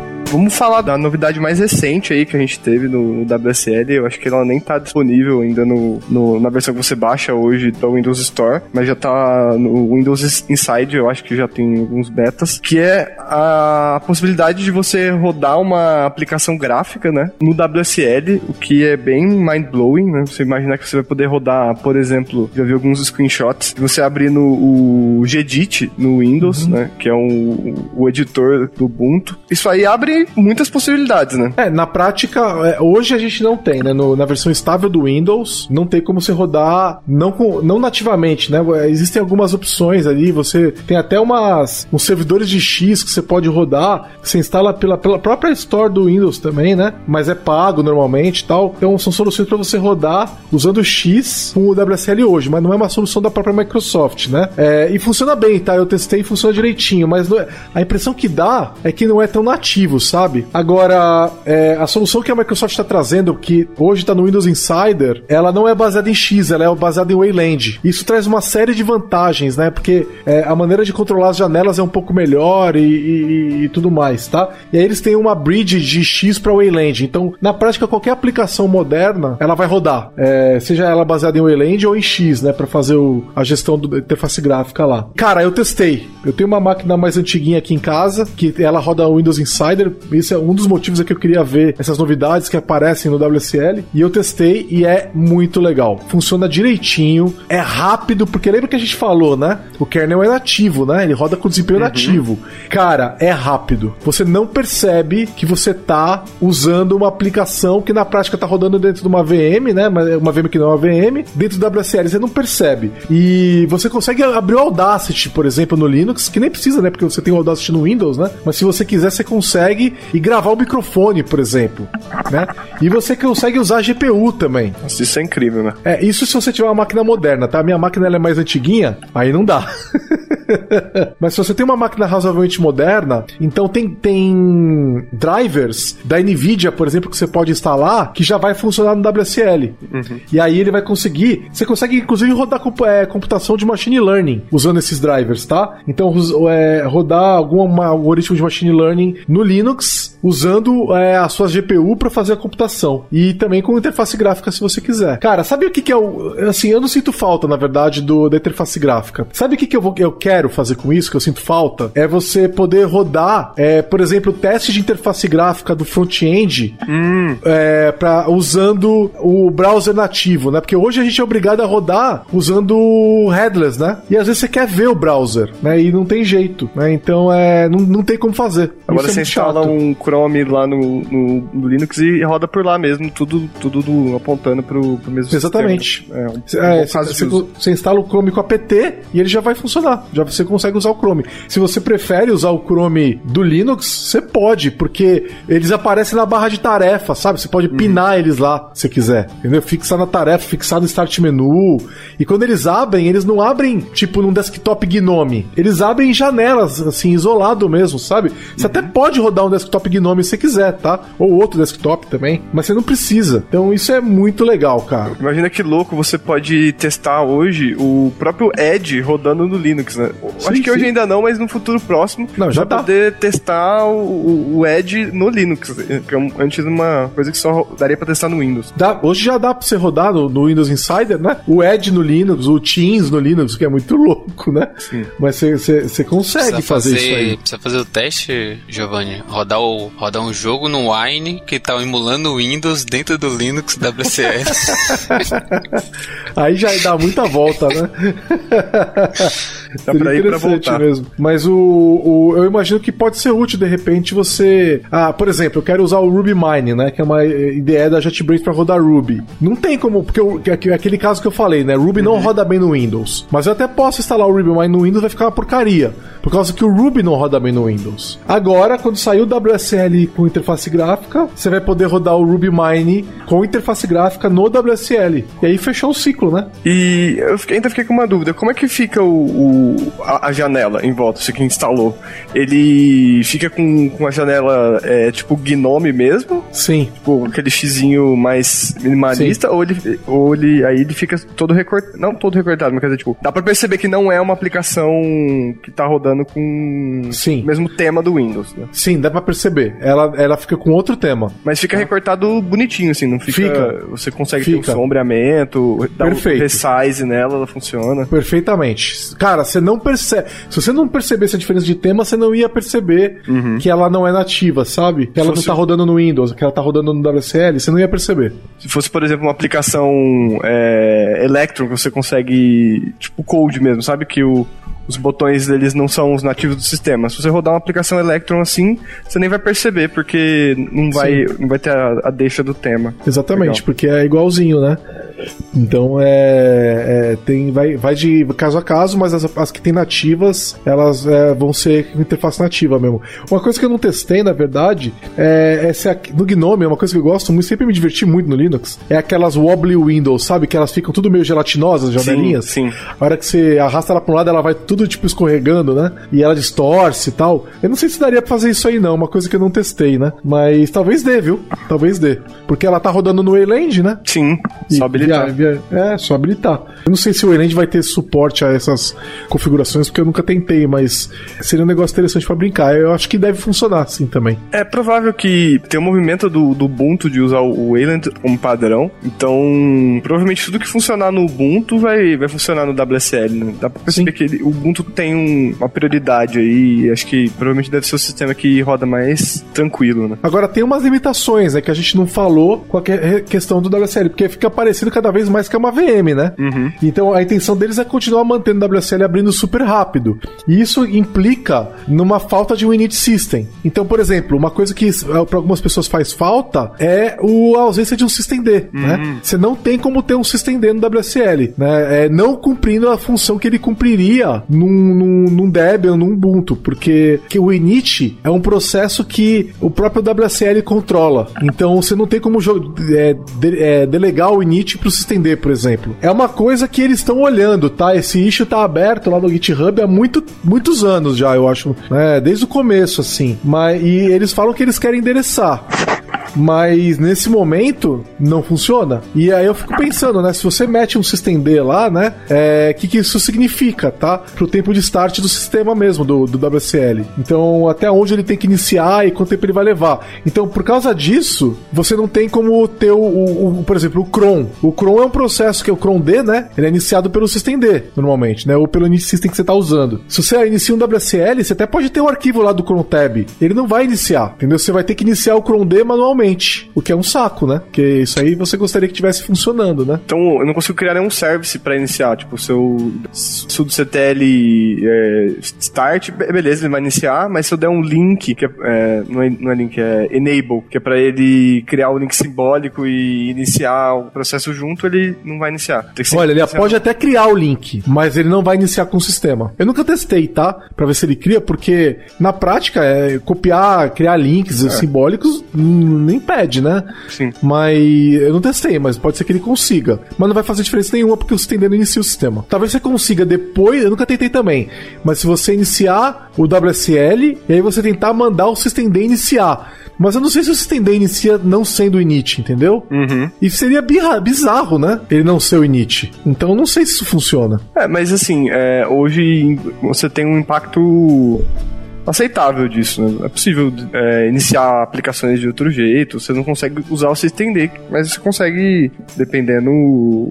Vamos falar da novidade mais recente aí que a gente teve no, no WSL. Eu acho que ela nem tá disponível ainda no, no, na versão que você baixa hoje do Windows Store, mas já tá no Windows Inside, eu acho que já tem alguns betas, que é a possibilidade de você rodar uma aplicação gráfica, né, no WSL, o que é bem mind-blowing, né? Você imaginar que você vai poder rodar, por exemplo, já vi alguns screenshots, você abrir no o Gedit no Windows, uhum. né, que é um, o editor do Ubuntu. Isso aí abre muitas possibilidades, né? É, na prática, é, hoje a gente não tem, né? No, na versão estável do Windows, não tem como você rodar não, com, não nativamente, né? Existem algumas opções ali, você tem até umas uns servidores de X que você pode rodar, você instala pela, pela própria Store do Windows também, né? Mas é pago normalmente e tal. Então são soluções para você rodar usando X com o WSL hoje, mas não é uma solução da própria Microsoft, né? É, e funciona bem, tá? Eu testei e funciona direitinho, mas é, a impressão que dá é que não é tão nativo, sabe? Agora, é, a solução que a Microsoft está trazendo, que hoje está no Windows Insider, ela não é baseada em X, ela é baseada em Wayland. Isso traz uma série de vantagens, né? Porque é, a maneira de controlar as janelas é um pouco melhor e, e, e, tudo mais, tá? E aí eles têm uma bridge de X para Wayland. Então, na prática, qualquer aplicação moderna, ela vai rodar. É, seja ela baseada em Wayland ou em X, né? Para fazer o, a gestão da interface gráfica lá. Cara, eu testei. Eu tenho uma máquina mais antiguinha aqui em casa, que ela roda o Windows Insider esse é um dos motivos é que eu queria ver essas novidades que aparecem no WSL. E eu testei e é muito legal. Funciona direitinho, é rápido, porque lembra que a gente falou, né? O kernel é nativo, né? Ele roda com desempenho uhum. nativo. Cara, é rápido. Você não percebe que você tá usando uma aplicação que na prática tá rodando dentro de uma VM, né? Uma VM que não é uma VM, dentro do WSL. Você não percebe. E você consegue abrir o Audacity, por exemplo, no Linux, que nem precisa, né? Porque você tem o Audacity no Windows, né? Mas se você quiser, você consegue e gravar o microfone, por exemplo, né? E você consegue usar a GPU também. Isso é incrível, né? É, isso se você tiver uma máquina moderna, tá? Minha máquina ela é mais antiguinha, aí não dá. Mas se você tem uma máquina razoavelmente moderna, então tem, tem drivers da NVIDIA, por exemplo, que você pode instalar, que já vai funcionar no WSL. Uhum. E aí ele vai conseguir. Você consegue, inclusive, rodar é, computação de machine learning usando esses drivers, tá? Então, é, rodar algum algoritmo de machine learning no Linux usando é, a sua GPU para fazer a computação. E também com interface gráfica, se você quiser. Cara, sabe o que, que é o. Assim, eu não sinto falta, na verdade, do, da interface gráfica. Sabe o que, que eu, vou, eu quero fazer com isso, que eu sinto falta? É você poder rodar, é, por exemplo, teste de interface gráfica do front-end hum. é, pra, usando o browser nativo, né? Porque hoje a gente é obrigado a rodar usando o headless, né? E às vezes você quer ver o browser, né? E não tem jeito, né? Então é, não, não tem como fazer. Agora isso é você é instala chato. um Chrome lá no, no, no, Linux e roda por lá mesmo, tudo, tudo do, apontando pro, pro mesmo Exatamente. sistema. É, um, é, você, você, instala o Chrome com apt e ele já vai funcionar. Já você consegue usar o Chrome. Se você prefere usar o Chrome do Linux, você pode, porque eles aparecem na barra de tarefa, sabe? Você pode uhum. pinar eles lá, se quiser. Entendeu? Fixar na tarefa, fixar no start menu. E quando eles abrem, eles não abrem tipo num desktop Gnome. Eles abrem em janelas, assim, isolado mesmo, sabe? Você uhum. até pode rodar um desktop Gnome nome se quiser, tá? Ou outro desktop também, mas você não precisa. Então isso é muito legal, cara. Imagina que louco você pode testar hoje o próprio Edge rodando no Linux, né? Sim, Acho que sim. hoje ainda não, mas no futuro próximo não, já dá. poder testar o, o Edge no Linux, que é antes uma coisa que só daria para testar no Windows. Dá, hoje já dá para você rodar no, no, Windows Insider, né? O Edge no Linux, o Teams no Linux, que é muito louco, né? Sim. Mas você consegue fazer, fazer, isso aí. Precisa fazer o teste, Giovanni, rodar o rodar um jogo no Wine que tá emulando o Windows dentro do Linux WCL. Aí já dá muita volta, né? Dá pra ir pra voltar. mesmo. Mas o, o, eu imagino que pode ser útil, de repente, você... Ah, por exemplo, eu quero usar o Ruby Mine, né? Que é uma ideia da JetBrains pra rodar Ruby. Não tem como, porque eu, aquele caso que eu falei, né? Ruby uhum. não roda bem no Windows. Mas eu até posso instalar o Ruby Mine no Windows, vai ficar uma porcaria. Por causa que o Ruby não roda bem no Windows. Agora, quando sair o WSL com interface gráfica, você vai poder rodar o Ruby Mine com interface gráfica no WSL. E aí fechou o ciclo, né? E eu ainda fiquei com uma dúvida. Como é que fica o, o a, a, janela em volta, você que instalou? Ele fica com, com a janela é, tipo Gnome mesmo? Sim. Tipo, aquele xizinho mais minimalista? Ou ele, ou ele aí ele fica todo recortado? Não todo recortado, mas quer dizer, tipo, dá pra perceber que não é uma aplicação que tá rodando com Sim. o mesmo tema do Windows, né? Sim, dá pra perceber. Ela, ela fica com outro tema. Mas fica recortado bonitinho, assim, não fica. fica. Você consegue fica. ter um sombreamento, dar Perfeito. um resize nela, ela funciona. Perfeitamente. Cara, você não percebe. Se você não percebesse a diferença de tema, você não ia perceber uhum. que ela não é nativa, sabe? Que ela fosse... não tá rodando no Windows, que ela tá rodando no WSL, você não ia perceber. Se fosse, por exemplo, uma aplicação é, Electron, que você consegue. Tipo, code mesmo, sabe? Que o, os botões deles não são os nativos do sistema. Se você rodar uma aplicação Electron assim, você nem vai perceber, porque não vai, não vai ter a, a deixa do tema. Exatamente, Legal. porque é igualzinho, né? Então é, é, tem vai, vai de caso a caso, mas as, as que tem nativas elas é, vão ser interface nativa mesmo. Uma coisa que eu não testei na verdade é, é se a, no Gnome é uma coisa que eu gosto muito, sempre me diverti muito no Linux, é aquelas wobbly windows, sabe que elas ficam tudo meio gelatinosas, janelinhas. Sim, sim. A hora que você arrasta ela para um lado, ela vai tudo tipo escorregando, né? E ela distorce e tal. Eu não sei se daria para fazer isso aí não, uma coisa que eu não testei, né? Mas talvez dê, viu? Talvez dê, porque ela tá rodando no Wayland, né? Sim. E, só habilitar. Via, via, é, só habilitar. Eu não sei se o Erend vai ter suporte a essas configurações, porque eu nunca tentei, mas seria um negócio interessante para brincar. Eu acho que deve funcionar assim também. É provável que tem um movimento do, do Ubuntu de usar o Wayland como padrão, então provavelmente tudo que funcionar no Ubuntu vai, vai funcionar no WSL, né? Dá pra perceber Sim. que ele, o Ubuntu tem um, uma prioridade aí, acho que provavelmente deve ser o sistema que roda mais tranquilo, né? Agora tem umas limitações, né, que a gente não falou com a questão do WSL, porque fica parecendo cada vez mais que é uma VM, né? Uhum. Então a intenção deles é continuar mantendo o WSL abrindo super rápido. E isso implica numa falta de um init system. Então, por exemplo, uma coisa que eh, para algumas pessoas faz falta é o, a ausência de um system D, uhum. né? Você não tem como ter um system D no WSL, né? É, não cumprindo a função que ele cumpriria num, num, num Debian, num Ubuntu, porque que o init é um processo que o próprio WSL controla. Então você não tem como é, de, é, delegar o init para o system D, por exemplo. É uma coisa que eles estão olhando, tá? Esse issue tá aberto lá no GitHub há muito, muitos anos já, eu acho, né? Desde o começo, assim. Mas, e eles falam que eles querem endereçar. Mas nesse momento não funciona. E aí eu fico pensando, né? Se você mete um system D lá, né? O é, que, que isso significa, tá? Pro tempo de start do sistema mesmo, do, do WSL. Então, até onde ele tem que iniciar e quanto tempo ele vai levar. Então, por causa disso, você não tem como ter o, o, o por exemplo, o cron. O cron é um processo que é o cron D, né? Ele é iniciado pelo system D, normalmente, né? Ou pelo system que você tá usando. Se você inicia um WSL, você até pode ter o um arquivo lá do cron tab. Ele não vai iniciar, entendeu? Você vai ter que iniciar o cron D manualmente o que é um saco, né? Porque isso aí você gostaria que tivesse funcionando, né? Então eu não consigo criar nenhum service para iniciar, tipo, o seu sudo-ctl é, start, beleza, ele vai iniciar, mas se eu der um link, que é, é, não, é, não é link, é enable, que é para ele criar o um link simbólico e iniciar o processo junto, ele não vai iniciar. Olha, ele pode até criar o link, mas ele não vai iniciar com o sistema. Eu nunca testei, tá? Pra ver se ele cria, porque na prática é copiar, criar links é. simbólicos, hum, nem pede, né? Sim. Mas eu não testei, mas pode ser que ele consiga. Mas não vai fazer diferença nenhuma porque o sistema não inicia o sistema. Talvez você consiga depois, eu nunca tentei também, mas se você iniciar o WSL e aí você tentar mandar o systemd iniciar. Mas eu não sei se o systemd inicia não sendo o init, entendeu? Uhum. E seria bizarro, né? Ele não ser o init. Então eu não sei se isso funciona. É, mas assim, é, hoje você tem um impacto aceitável disso. Né? É possível é, iniciar aplicações de outro jeito, você não consegue usar o systemd, mas você consegue, dependendo,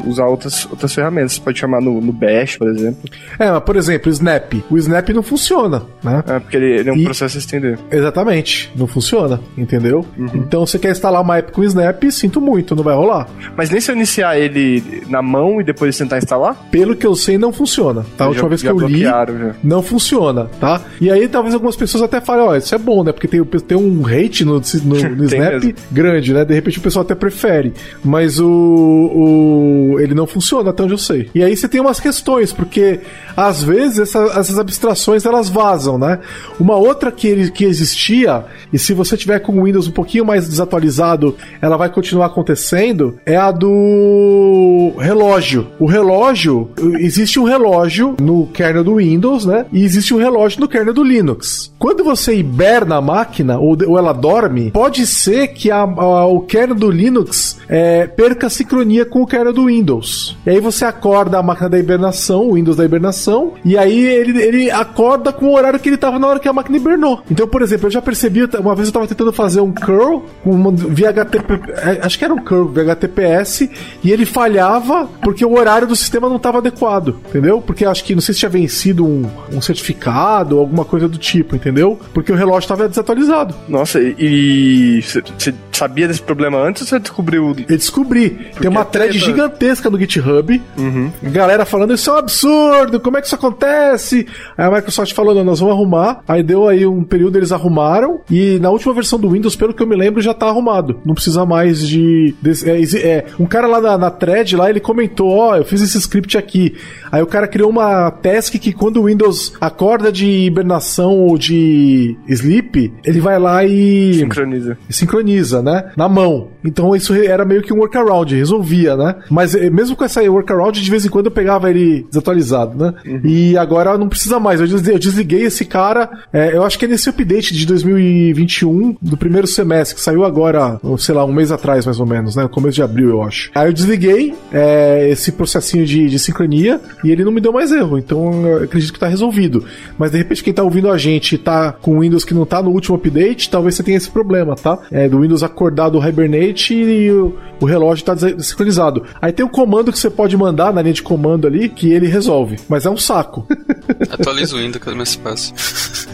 usar outras, outras ferramentas. Você pode chamar no, no Bash, por exemplo. É, mas por exemplo, o Snap. O Snap não funciona, né? É, porque ele, ele é um e... processo systemd. Exatamente, não funciona, entendeu? Uhum. Então você quer instalar uma app com Snap, sinto muito, não vai rolar. Mas nem se eu iniciar ele na mão e depois tentar instalar? Pelo que eu sei, não funciona, tá? A última já, vez que eu li, já. não funciona, tá? E aí talvez algumas pessoas até falam, ó, isso é bom, né? Porque tem, tem um hate no, no, no Snap mesmo. grande, né? De repente o pessoal até prefere. Mas o, o. Ele não funciona, até onde eu sei. E aí você tem umas questões, porque às vezes essa, essas abstrações elas vazam, né? Uma outra que, ele, que existia, e se você tiver com o Windows um pouquinho mais desatualizado, ela vai continuar acontecendo, é a do relógio. O relógio, existe um relógio no kernel do Windows, né? E existe um relógio no kernel do Linux. Quando você hiberna a máquina ou, ou ela dorme, pode ser que a, a, o kernel do Linux é, perca a sincronia com o kernel do Windows. E aí você acorda a máquina da hibernação, o Windows da hibernação, e aí ele, ele acorda com o horário que ele estava na hora que a máquina hibernou. Então, por exemplo, eu já percebi, uma vez eu estava tentando fazer um curl com via HTTP, é, acho que era um curl via HTTPS, e ele falhava porque o horário do sistema não estava adequado, entendeu? Porque acho que não sei se tinha vencido um, um certificado ou alguma coisa do tipo tipo, entendeu? Porque o relógio estava desatualizado. Nossa, e você sabia desse problema antes ou você descobriu? Eu descobri. Porque Tem uma thread tá... gigantesca no GitHub. Uhum. Galera falando, isso é um absurdo, como é que isso acontece? Aí a Microsoft falou, não, nós vamos arrumar. Aí deu aí um período, eles arrumaram. E na última versão do Windows, pelo que eu me lembro, já tá arrumado. Não precisa mais de... de é, é, um cara lá na, na thread, lá, ele comentou, ó, oh, eu fiz esse script aqui. Aí o cara criou uma task que quando o Windows acorda de hibernação ou de sleep, ele vai lá e. Sincroniza. Sincroniza, né? Na mão. Então isso era meio que um workaround, resolvia, né? Mas eh, mesmo com essa workaround, de vez em quando eu pegava ele desatualizado, né? Uhum. E agora não precisa mais. Eu desliguei, esse cara. É, eu acho que é nesse update de 2021, do primeiro semestre, que saiu agora, sei lá, um mês atrás mais ou menos, né? Começo de abril, eu acho. Aí eu desliguei é, esse processinho de, de sincronia e ele não me deu mais erro. Então eu acredito que tá resolvido. Mas de repente quem tá ouvindo a gente tá com Windows que não tá no último update, talvez você tenha esse problema, tá? É, do Windows acordar do Hibernate e o, o relógio tá desincronizado. Aí tem um comando que você pode mandar na linha de comando ali que ele resolve, mas é um saco. Atualiza o Windows, que é mais fácil.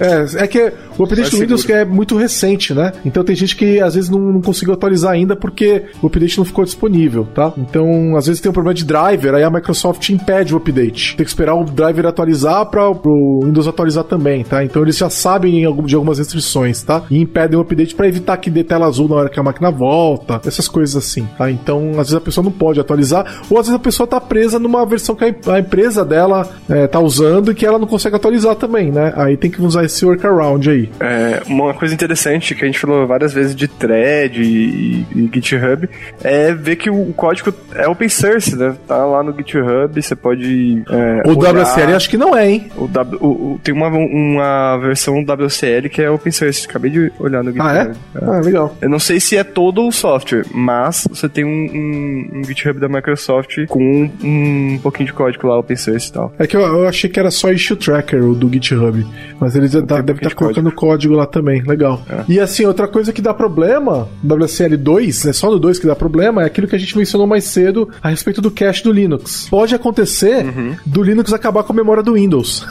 É, é que o update do Windows é muito recente, né? Então tem gente que às vezes não, não conseguiu atualizar ainda porque o update não ficou disponível, tá? Então, às vezes tem um problema de driver, aí a Microsoft impede o update. Tem que esperar o driver atualizar para o Windows atualizar também, tá? Então eles já sabem de algumas restrições, tá? E impedem o update para evitar que dê tela azul na hora que a máquina volta, essas coisas assim, tá? Então, às vezes a pessoa não pode atualizar, ou às vezes a pessoa tá presa numa versão que a empresa dela é, tá usando e que ela não consegue atualizar também, né? Aí tem que usar esse workaround aí. É, uma coisa interessante que a gente falou várias vezes de thread e, e GitHub é ver que o código é open source, né? Tá lá no GitHub, você pode. É, o olhar. WCL acho que não é, hein? O, w, o, o, tem uma, uma versão WCL que é open source. Acabei de olhar no GitHub. Ah, é? é? Ah, legal. Eu não sei se é todo o software, mas você tem um, um, um GitHub da Microsoft com um, um, pouquinho de código lá open source e tal. É que eu, eu achei que era só issue tracker o do GitHub, mas eles devem estar tá colocando código. código lá também. Legal. É. E assim, outra coisa que dá problema, WCL2, é só no 2 que dá problema, é aquilo que a gente mencionou mais cedo a respeito do cache do Linux. Pode acontecer uhum. do Linux acabar com a memória do Windows.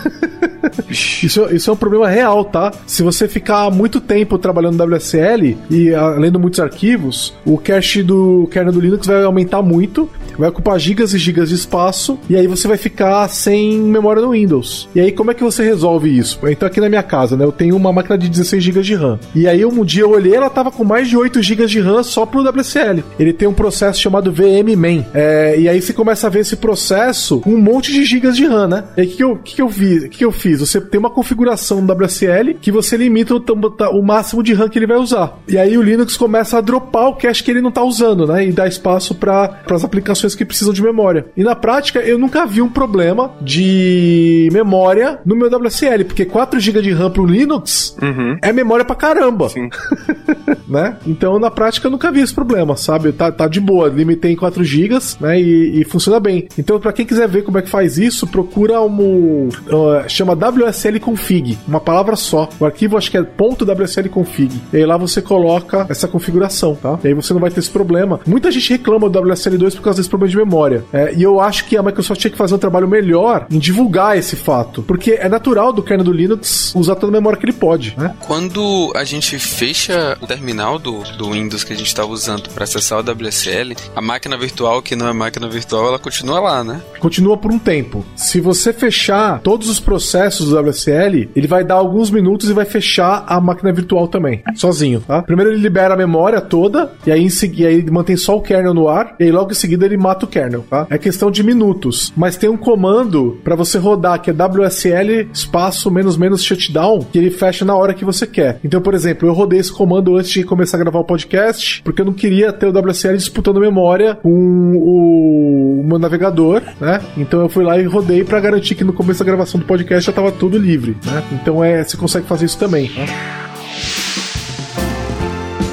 isso, isso é um problema real, tá? Se você ficar muito tempo trabalhando no WSL e uh, lendo muitos arquivos, o cache do kernel do Linux vai aumentar muito, vai ocupar gigas e gigas de espaço, e aí você vai ficar sem memória no Windows. E aí, como é que você resolve isso? Então, aqui na minha casa, né, eu tenho uma máquina de 16 GB de RAM. E aí, um dia eu olhei, ela tava com mais de 8 GB de RAM só pro WSL. Ele tem um processo chamado VMMain. É, e aí você começa a ver esse processo com um monte de gigas de RAM, né? E aí, o que, eu, que, eu? O que, eu fiz? Você tem uma configuração no WSL que você limita o, o máximo de RAM que ele vai usar. E aí o Linux começa a dropar o cache que ele não tá usando, né? E dá espaço para as aplicações que precisam de memória. E na prática, eu nunca vi um problema de memória no meu WSL, porque 4 GB de RAM pro Linux uhum. é memória pra caramba. Sim. né? Então, na prática, eu nunca vi esse problema, sabe? Tá, tá de boa, limitei em 4 GB, né? E, e funciona bem. Então, para quem quiser ver como é que faz isso, procura um. Uh, chama WSL config, uma palavra só. O arquivo acho que é .wsl config. E aí lá você coloca essa configuração, tá? E aí você não vai ter esse problema. Muita gente reclama do WSL2 por causa desse problema de memória. É, e eu acho que a Microsoft tinha que fazer um trabalho melhor em divulgar esse fato. Porque é natural do kernel do Linux usar toda a memória que ele pode, né? Quando a gente fecha o terminal do, do Windows que a gente estava usando para acessar o WSL, a máquina virtual, que não é máquina virtual, ela continua lá, né? Continua por um tempo. Se você fechar todos os processos do WSL, ele vai dar alguns minutos e vai fechar a máquina virtual também, sozinho, tá? Primeiro ele libera a memória toda, e aí, em seguida, aí mantém só o kernel no ar, e aí logo em seguida ele mata o kernel, tá? É questão de minutos. Mas tem um comando para você rodar que é WSL espaço menos menos shutdown, que ele fecha na hora que você quer. Então, por exemplo, eu rodei esse comando antes de começar a gravar o podcast, porque eu não queria ter o WSL disputando memória com o, o meu navegador, né? Então eu fui lá e rodei para garantir que no começo da gravação do podcast já tava tudo livre, né? Então é, você consegue fazer isso também. Né?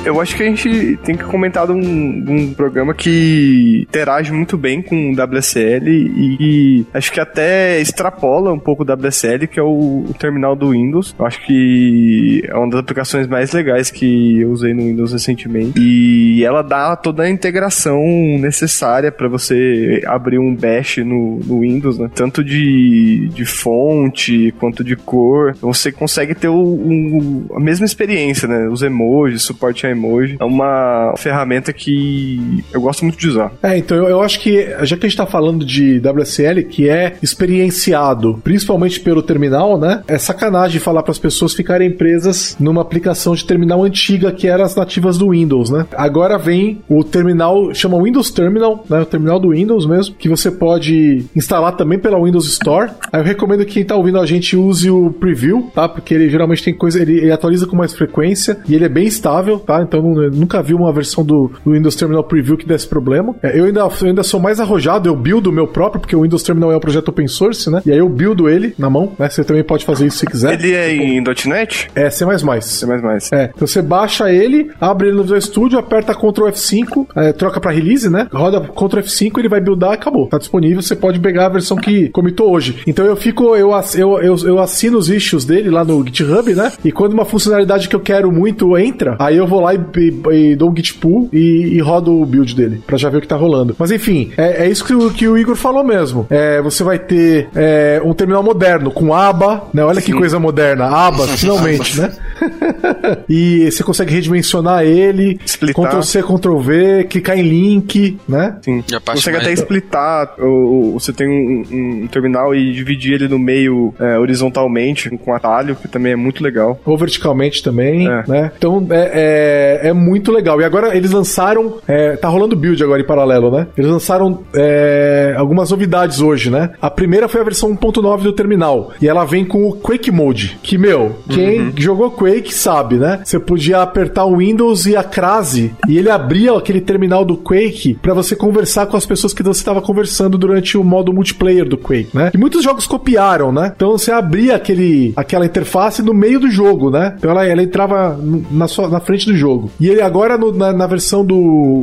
Eu acho que a gente tem que comentar de um, um programa que interage muito bem com o WSL e, acho que até extrapola um pouco o WSL, que é o, o, terminal do Windows. Eu acho que é uma das aplicações mais legais que eu usei no Windows recentemente. E ela dá toda a integração necessária para você abrir um bash no, no Windows, né? Tanto de, de fonte quanto de cor. Você consegue ter o, a mesma experiência, né? Os emojis, suporte a emoji. É uma ferramenta que eu gosto muito de usar. É, então eu, eu acho que, já que a gente tá falando de WSL, que é experienciado principalmente pelo terminal, né? É sacanagem falar para as pessoas ficarem presas numa aplicação de terminal antiga que era as nativas do Windows, né? Agora vem o terminal, chama Windows Terminal, né? O terminal do Windows mesmo, que você pode instalar também pela Windows Store. Aí eu recomendo que quem tá ouvindo a gente use o Preview, tá? Porque ele geralmente tem coisa, ele, ele atualiza com mais frequência e ele é bem estável, tá? Então nunca vi uma versão do, do, Windows Terminal Preview que desse problema. É, eu, ainda, eu ainda sou mais arrojado, eu buildo o meu próprio, porque o Windows Terminal é um projeto open source, né? E aí eu buildo ele na mão, né? Você também pode fazer isso se quiser. Ele é em .NET? É, C++. C++. É, então você baixa ele, abre ele no Visual Studio, aperta Ctrl F5, é, troca pra release, né? Roda Ctrl F5, ele vai buildar, acabou. Tá disponível, você pode pegar a versão que comitou hoje. Então eu fico, eu, eu, eu, eu assino os issues dele lá no GitHub, né? E quando uma funcionalidade que eu quero muito entra, aí eu vou lá lá e, e, e dou um git pull e, e, rodo o build dele, pra já ver o que tá rolando. Mas enfim, é, é isso que o, que o Igor falou mesmo. É, você vai ter é, um terminal moderno com aba, né? Olha Sim. que coisa moderna, aba, finalmente, né? e você consegue redimensionar ele, Splitar. Ctrl C, Ctrl V, clicar em link, né? Sim. Consegue até splitar, ou, você tem um, um, terminal e dividir ele no meio é, horizontalmente com atalho, que também é muito legal. Ou verticalmente também, é. né? Então é, é, é, muito legal. E agora eles lançaram, é, tá rolando build agora em paralelo, né? Eles lançaram é, algumas novidades hoje, né? A primeira foi a versão 1.9 do terminal, e ela vem com o Quake Mode, que, meu, quem uhum. jogou Quake sabe, né? Você podia apertar o Windows e a crase, e ele abria aquele terminal do Quake para você conversar com as pessoas que você estava conversando durante o modo multiplayer do Quake, né? E muitos jogos copiaram, né? Então você abria aquele, aquela interface no meio do jogo, né? Então ela, ela entrava na, sua, na frente do jogo. E ele agora, no, na, na, versão do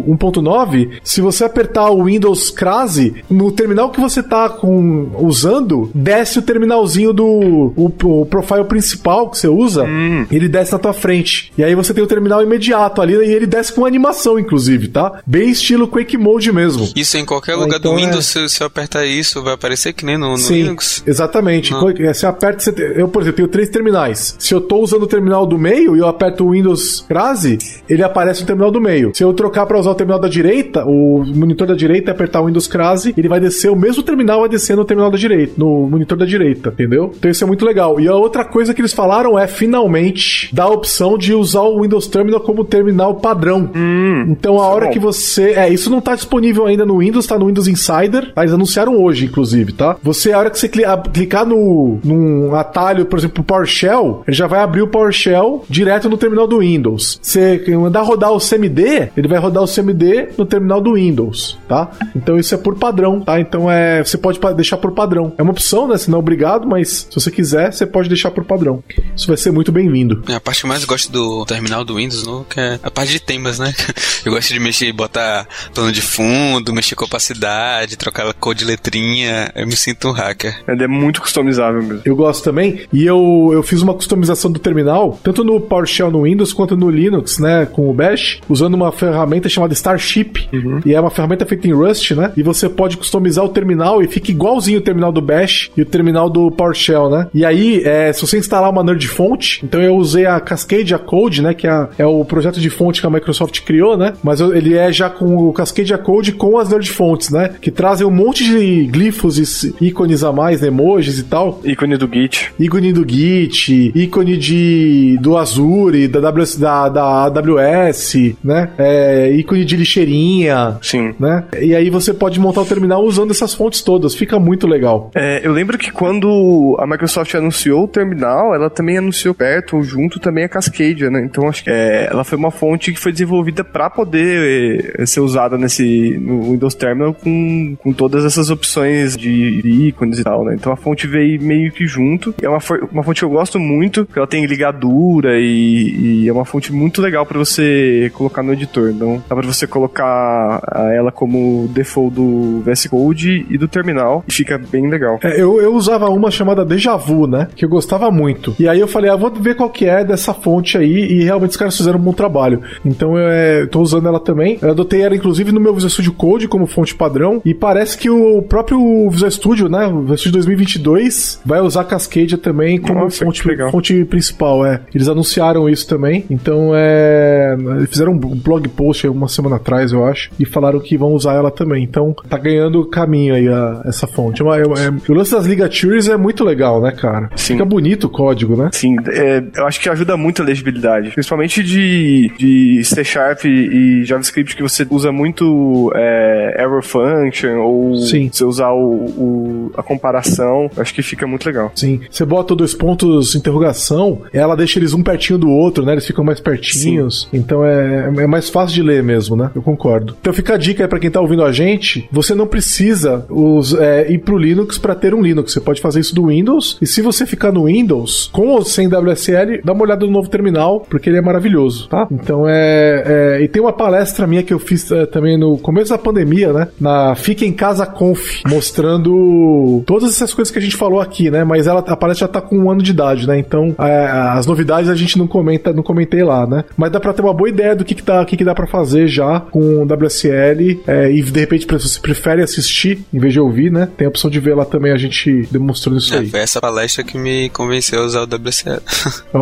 1.9, se você apertar o Windows Crase, no terminal que você tá com, usando, desce o terminalzinho do o, o profile principal que você usa, hum. Ele desce na tua frente. E aí você tem o terminal imediato ali e ele desce com animação, inclusive, tá? Bem estilo Quake Mode mesmo. Isso em qualquer lugar então do Windows, é... se você apertar isso, vai aparecer que nem no, no Sim, Linux. Exatamente. Não. Você aperta, você, eu, por exemplo, tenho três terminais. Se eu tô usando o terminal do meio e eu aperto o Windows Crase, ele aparece no terminal do meio. Se eu trocar para usar o terminal da direita, o monitor da direita e apertar o Windows Crase, ele vai descer o mesmo terminal vai descer no terminal da direita, no monitor da direita, entendeu? Então isso é muito legal. E a outra coisa que eles falaram é finalmente dar a opção de usar o Windows Terminal como terminal padrão. Hum, então a hora é que você, é, isso não tá disponível ainda no Windows, tá no Windows Insider. Tá? Eles anunciaram hoje, inclusive, tá? Você a hora que você clicar no num atalho, por exemplo, PowerShell, ele já vai abrir o PowerShell direto no terminal do Windows. Você mandar rodar o CMD, ele vai rodar o CMD no terminal do Windows, tá? Então isso é por padrão, tá? Então é, você pode deixar por padrão. É uma opção, né? Se não é obrigado, mas se você quiser, você pode deixar por padrão. Isso vai ser muito bem-vindo. É a parte que eu mais gosto do terminal do Windows, que é a parte de temas, né? Eu gosto de mexer, botar plano de fundo, mexer com opacidade, trocar cor de letrinha. Eu me sinto um hacker. Ele é muito customizável mesmo. Eu gosto também. E eu, eu fiz uma customização do terminal, tanto no PowerShell no Windows quanto no Linux, né? Com o Bash, usando uma ferramenta chamada Starship. Uhum. E é uma ferramenta feita em Rust, né? E você pode customizar o terminal e fica igualzinho o terminal do Bash e o terminal do PowerShell, né? E aí, é, se você instalar uma nerd fonte, então eu usei a Cascade Code, né? Que é, é, o projeto de fonte que a Microsoft criou, né? Mas eu, ele é já com o Cascade Code com as nerd fontes, né? Que trazem um monte de glifos e ícones a mais, né? emojis e tal. Ícone do Git. Ícone do Git, ícone de do Azure, da, AWS, da, da AWS, né? É, ícone de lixeirinha. Sim. Né? E aí você pode montar o terminal usando essas fontes todas. Fica muito legal. É, eu lembro que quando a Microsoft anunciou o terminal, ela também anunciou perto junto também a Cascadia, né? Então acho que é, ela foi uma fonte que foi desenvolvida para poder é, ser usada nesse no Windows Terminal com, com todas essas opções de, ícones e tal, né? Então a fonte veio meio que junto. É uma, uma fonte que eu gosto muito, porque ela tem ligadura e, e é uma fonte muito legal para você colocar no editor. Então dá pra você colocar ela como default do VS Code e do terminal e fica bem legal. É, eu, eu usava uma chamada Deja Vu, né? Que eu gostava muito. E aí eu falei, ah, vou ver qual que é dessa fonte aí e realmente os caras fizeram um bom trabalho. Então eu é, tô usando ela também. Eu adotei ela inclusive no meu Visual Studio Code como fonte padrão e parece que o próprio Visual Studio, né, o Visual Studio 2022 vai usar Cascadia também como Nossa, fonte, fonte principal, é. Eles anunciaram isso também. Então é, eles fizeram um blog post uma semana atrás, eu acho, e falaram que vão usar ela também. Então tá ganhando caminho aí a, essa fonte. É, é, é, o lance das ligatures é muito legal, né, cara? Sim. Fica bonito o código, né? Sim, é, eu acho que ajuda muito a legibilidade, principalmente de, de C Sharp e JavaScript que você usa muito é, error function ou Sim. você usar o, o, a comparação, acho que fica muito legal. Sim, você bota dois pontos de interrogação, ela deixa eles um pertinho do outro, né? Eles ficam mais pertinhos. Sim. Então é, é mais fácil de ler mesmo, né? Eu concordo. Então fica a dica aí pra quem tá ouvindo a gente: você não precisa os, é, ir pro Linux para ter um Linux. Você pode fazer isso do Windows. E se você ficar no Windows, com ou sem WSL, Dá uma olhada no novo terminal, porque ele é maravilhoso, tá? Então é. é e tem uma palestra minha que eu fiz é, também no começo da pandemia, né? Na Fica em Casa Conf, mostrando todas essas coisas que a gente falou aqui, né? Mas ela, a palestra já tá com um ano de idade, né? Então é, as novidades a gente não comenta, não comentei lá, né? Mas dá pra ter uma boa ideia do que, que, dá, que, que dá pra fazer já com o WSL. É, e de repente, se você prefere assistir em vez de ouvir, né? Tem a opção de ver lá também a gente demonstrando isso é, aí. Foi essa palestra que me convenceu a usar o WSL.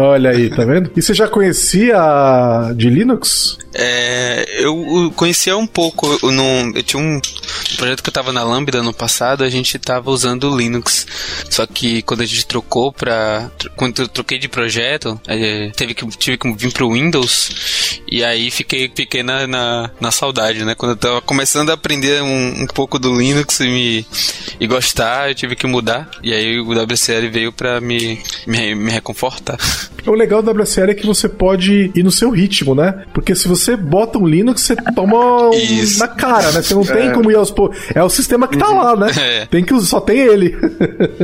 Olha aí, tá vendo? E você já conhecia de Linux? É, eu conhecia um pouco. Eu, não, eu tinha um projeto que eu tava na Lambda no passado, a gente tava usando Linux. Só que quando a gente trocou pra. Quando eu troquei de projeto, teve que, tive que vir pro Windows. E aí fiquei, fiquei na, na, na saudade, né? Quando eu tava começando a aprender um, um pouco do Linux e, me, e gostar, eu tive que mudar. E aí o WCL veio pra me, me, me reconfortar. O legal do WSL é que você pode ir no seu ritmo, né? Porque se você bota um Linux, você toma um na cara, né? Você não tem é. como ir aos. É o sistema que tá lá, né? É. Tem que só tem ele.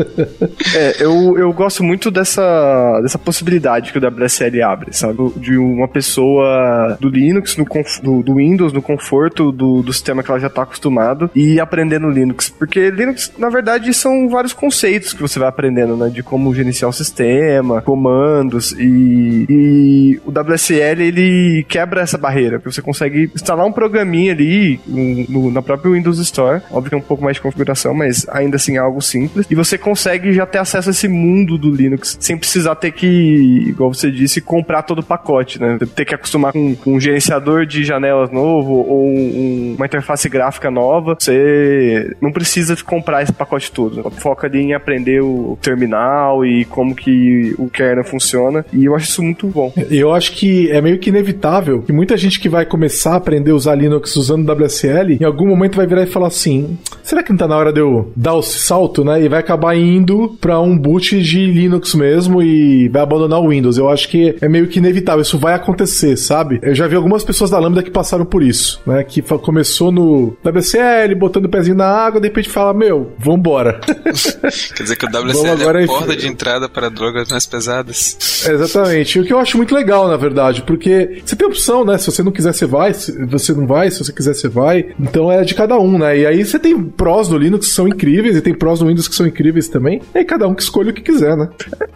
é, eu, eu gosto muito dessa, dessa possibilidade que o WSL abre, sabe? De uma pessoa do Linux, no do, do, Windows, no conforto do, do sistema que ela já tá acostumado e aprendendo Linux. Porque Linux, na verdade, são vários conceitos que você vai aprendendo, né? De como gerenciar o sistema, comandos e, e o WSL ele quebra essa barreira, porque você consegue instalar um programinha ali no, na própria Windows Store, óbvio que é um pouco mais de configuração, mas ainda assim é algo simples, e você consegue já ter acesso a esse mundo do Linux sem precisar ter que, igual você disse, comprar todo o pacote, né? Ter que acostumar com, com um gerenciador de janelas novo ou um, uma interface gráfica nova, você não precisa comprar esse pacote todo. Foca ali em aprender o terminal e como que o kernel funciona e eu acho isso muito bom. Eu acho que é meio que inevitável que muita gente que vai começar a aprender a usar Linux usando WSL, em algum momento vai virar e falar assim: será que não tá na hora de eu dar o salto, né? E vai acabar indo para um boot de Linux mesmo e vai abandonar o Windows. Eu acho que é meio que inevitável, isso vai acontecer, sabe? Eu já vi algumas pessoas da Lambda que passaram por isso, né? Que começou no WSL, botando o pezinho na água, de repente fala: Meu, vambora. Quer dizer que o WSL é a porta de entrada para drogas mais pesadas. Exatamente. O que eu acho muito legal, na verdade, porque você tem opção, né? Se você não quiser, você vai, se você não vai, se você quiser, você vai. Então é de cada um, né? E aí você tem prós no Linux que são incríveis e tem prós no Windows que são incríveis também. E aí cada um que escolhe o que quiser, né?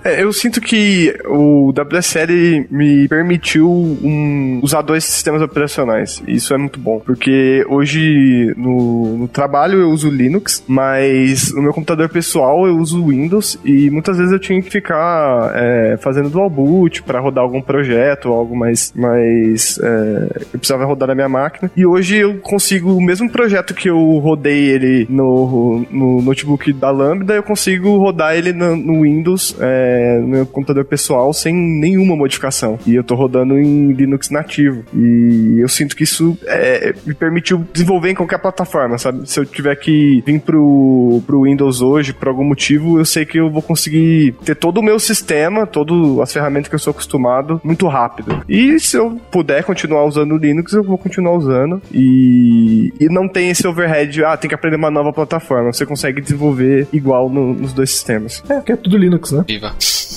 É, eu sinto que o WSL me permitiu um, usar dois sistemas operacionais. Isso é muito bom, porque hoje no, no trabalho eu uso Linux, mas no meu computador pessoal eu uso Windows e muitas vezes eu tinha que ficar é, fazendo dual boot para rodar algum projeto, algo mais, mais é, eu precisava rodar na minha máquina. E hoje eu consigo o mesmo projeto que eu rodei ele no, no notebook da Lambda, eu consigo rodar ele no, no Windows, é, no meu computador pessoal, sem nenhuma modificação. E eu tô rodando em Linux nativo. E eu sinto que isso é, me permitiu desenvolver em qualquer plataforma, sabe? Se eu tiver que vir pro, pro Windows hoje, por algum motivo, eu sei que eu vou conseguir ter todo o meu sistema, todo as ferramentas que eu sou acostumado muito rápido. E se eu puder continuar usando o Linux, eu vou continuar usando. E, e não tem esse overhead de, ah, tem que aprender uma nova plataforma. Você consegue desenvolver igual no, nos dois sistemas. É, que é tudo Linux, né? Viva.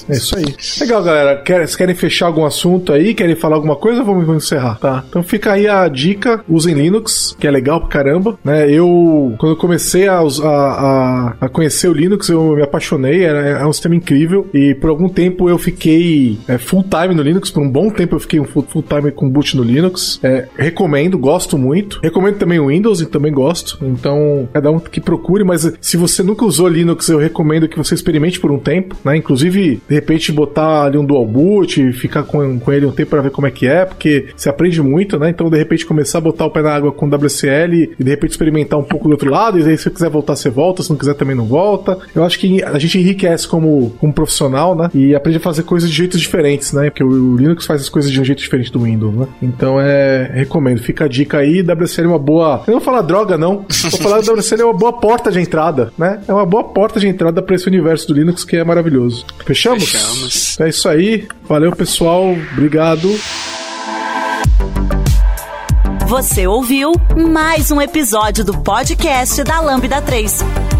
É isso aí. Legal, galera. Quer, vocês querem fechar algum assunto aí? Querem falar alguma coisa? Vamos, vamos encerrar. Tá. Então fica aí a dica: usem Linux, que é legal pra caramba. Né? Eu, quando eu comecei a, a, a, conhecer o Linux, eu me apaixonei. É, é um sistema incrível. E por algum tempo eu fiquei é, full time no Linux. Por um bom tempo eu fiquei um full, full time com boot no Linux. É, recomendo, gosto muito. Recomendo também o Windows e também gosto. Então, cada um que procure. Mas se você nunca usou Linux, eu recomendo que você experimente por um tempo. Né? Inclusive, de repente botar ali um dual boot e ficar com, com ele um tempo para ver como é que é, porque você aprende muito, né? Então, de repente, começar a botar o pé na água com WCL e de repente experimentar um pouco do outro lado, e aí se você quiser voltar, você volta, se não quiser também não volta. Eu acho que a gente enriquece como, como profissional, né? E aprende a fazer coisas de jeitos diferentes, né? Porque o Linux faz as coisas de um jeito diferente do Windows, né? Então é. Recomendo, fica a dica aí. WCL é uma boa. Eu não vou falar droga, não. Vou falar que WCL é uma boa porta de entrada, né? É uma boa porta de entrada para esse universo do Linux que é maravilhoso. Fechamos? Fechamos. É isso aí. Valeu, pessoal. Obrigado. Você ouviu mais um episódio do podcast da Lambda 3.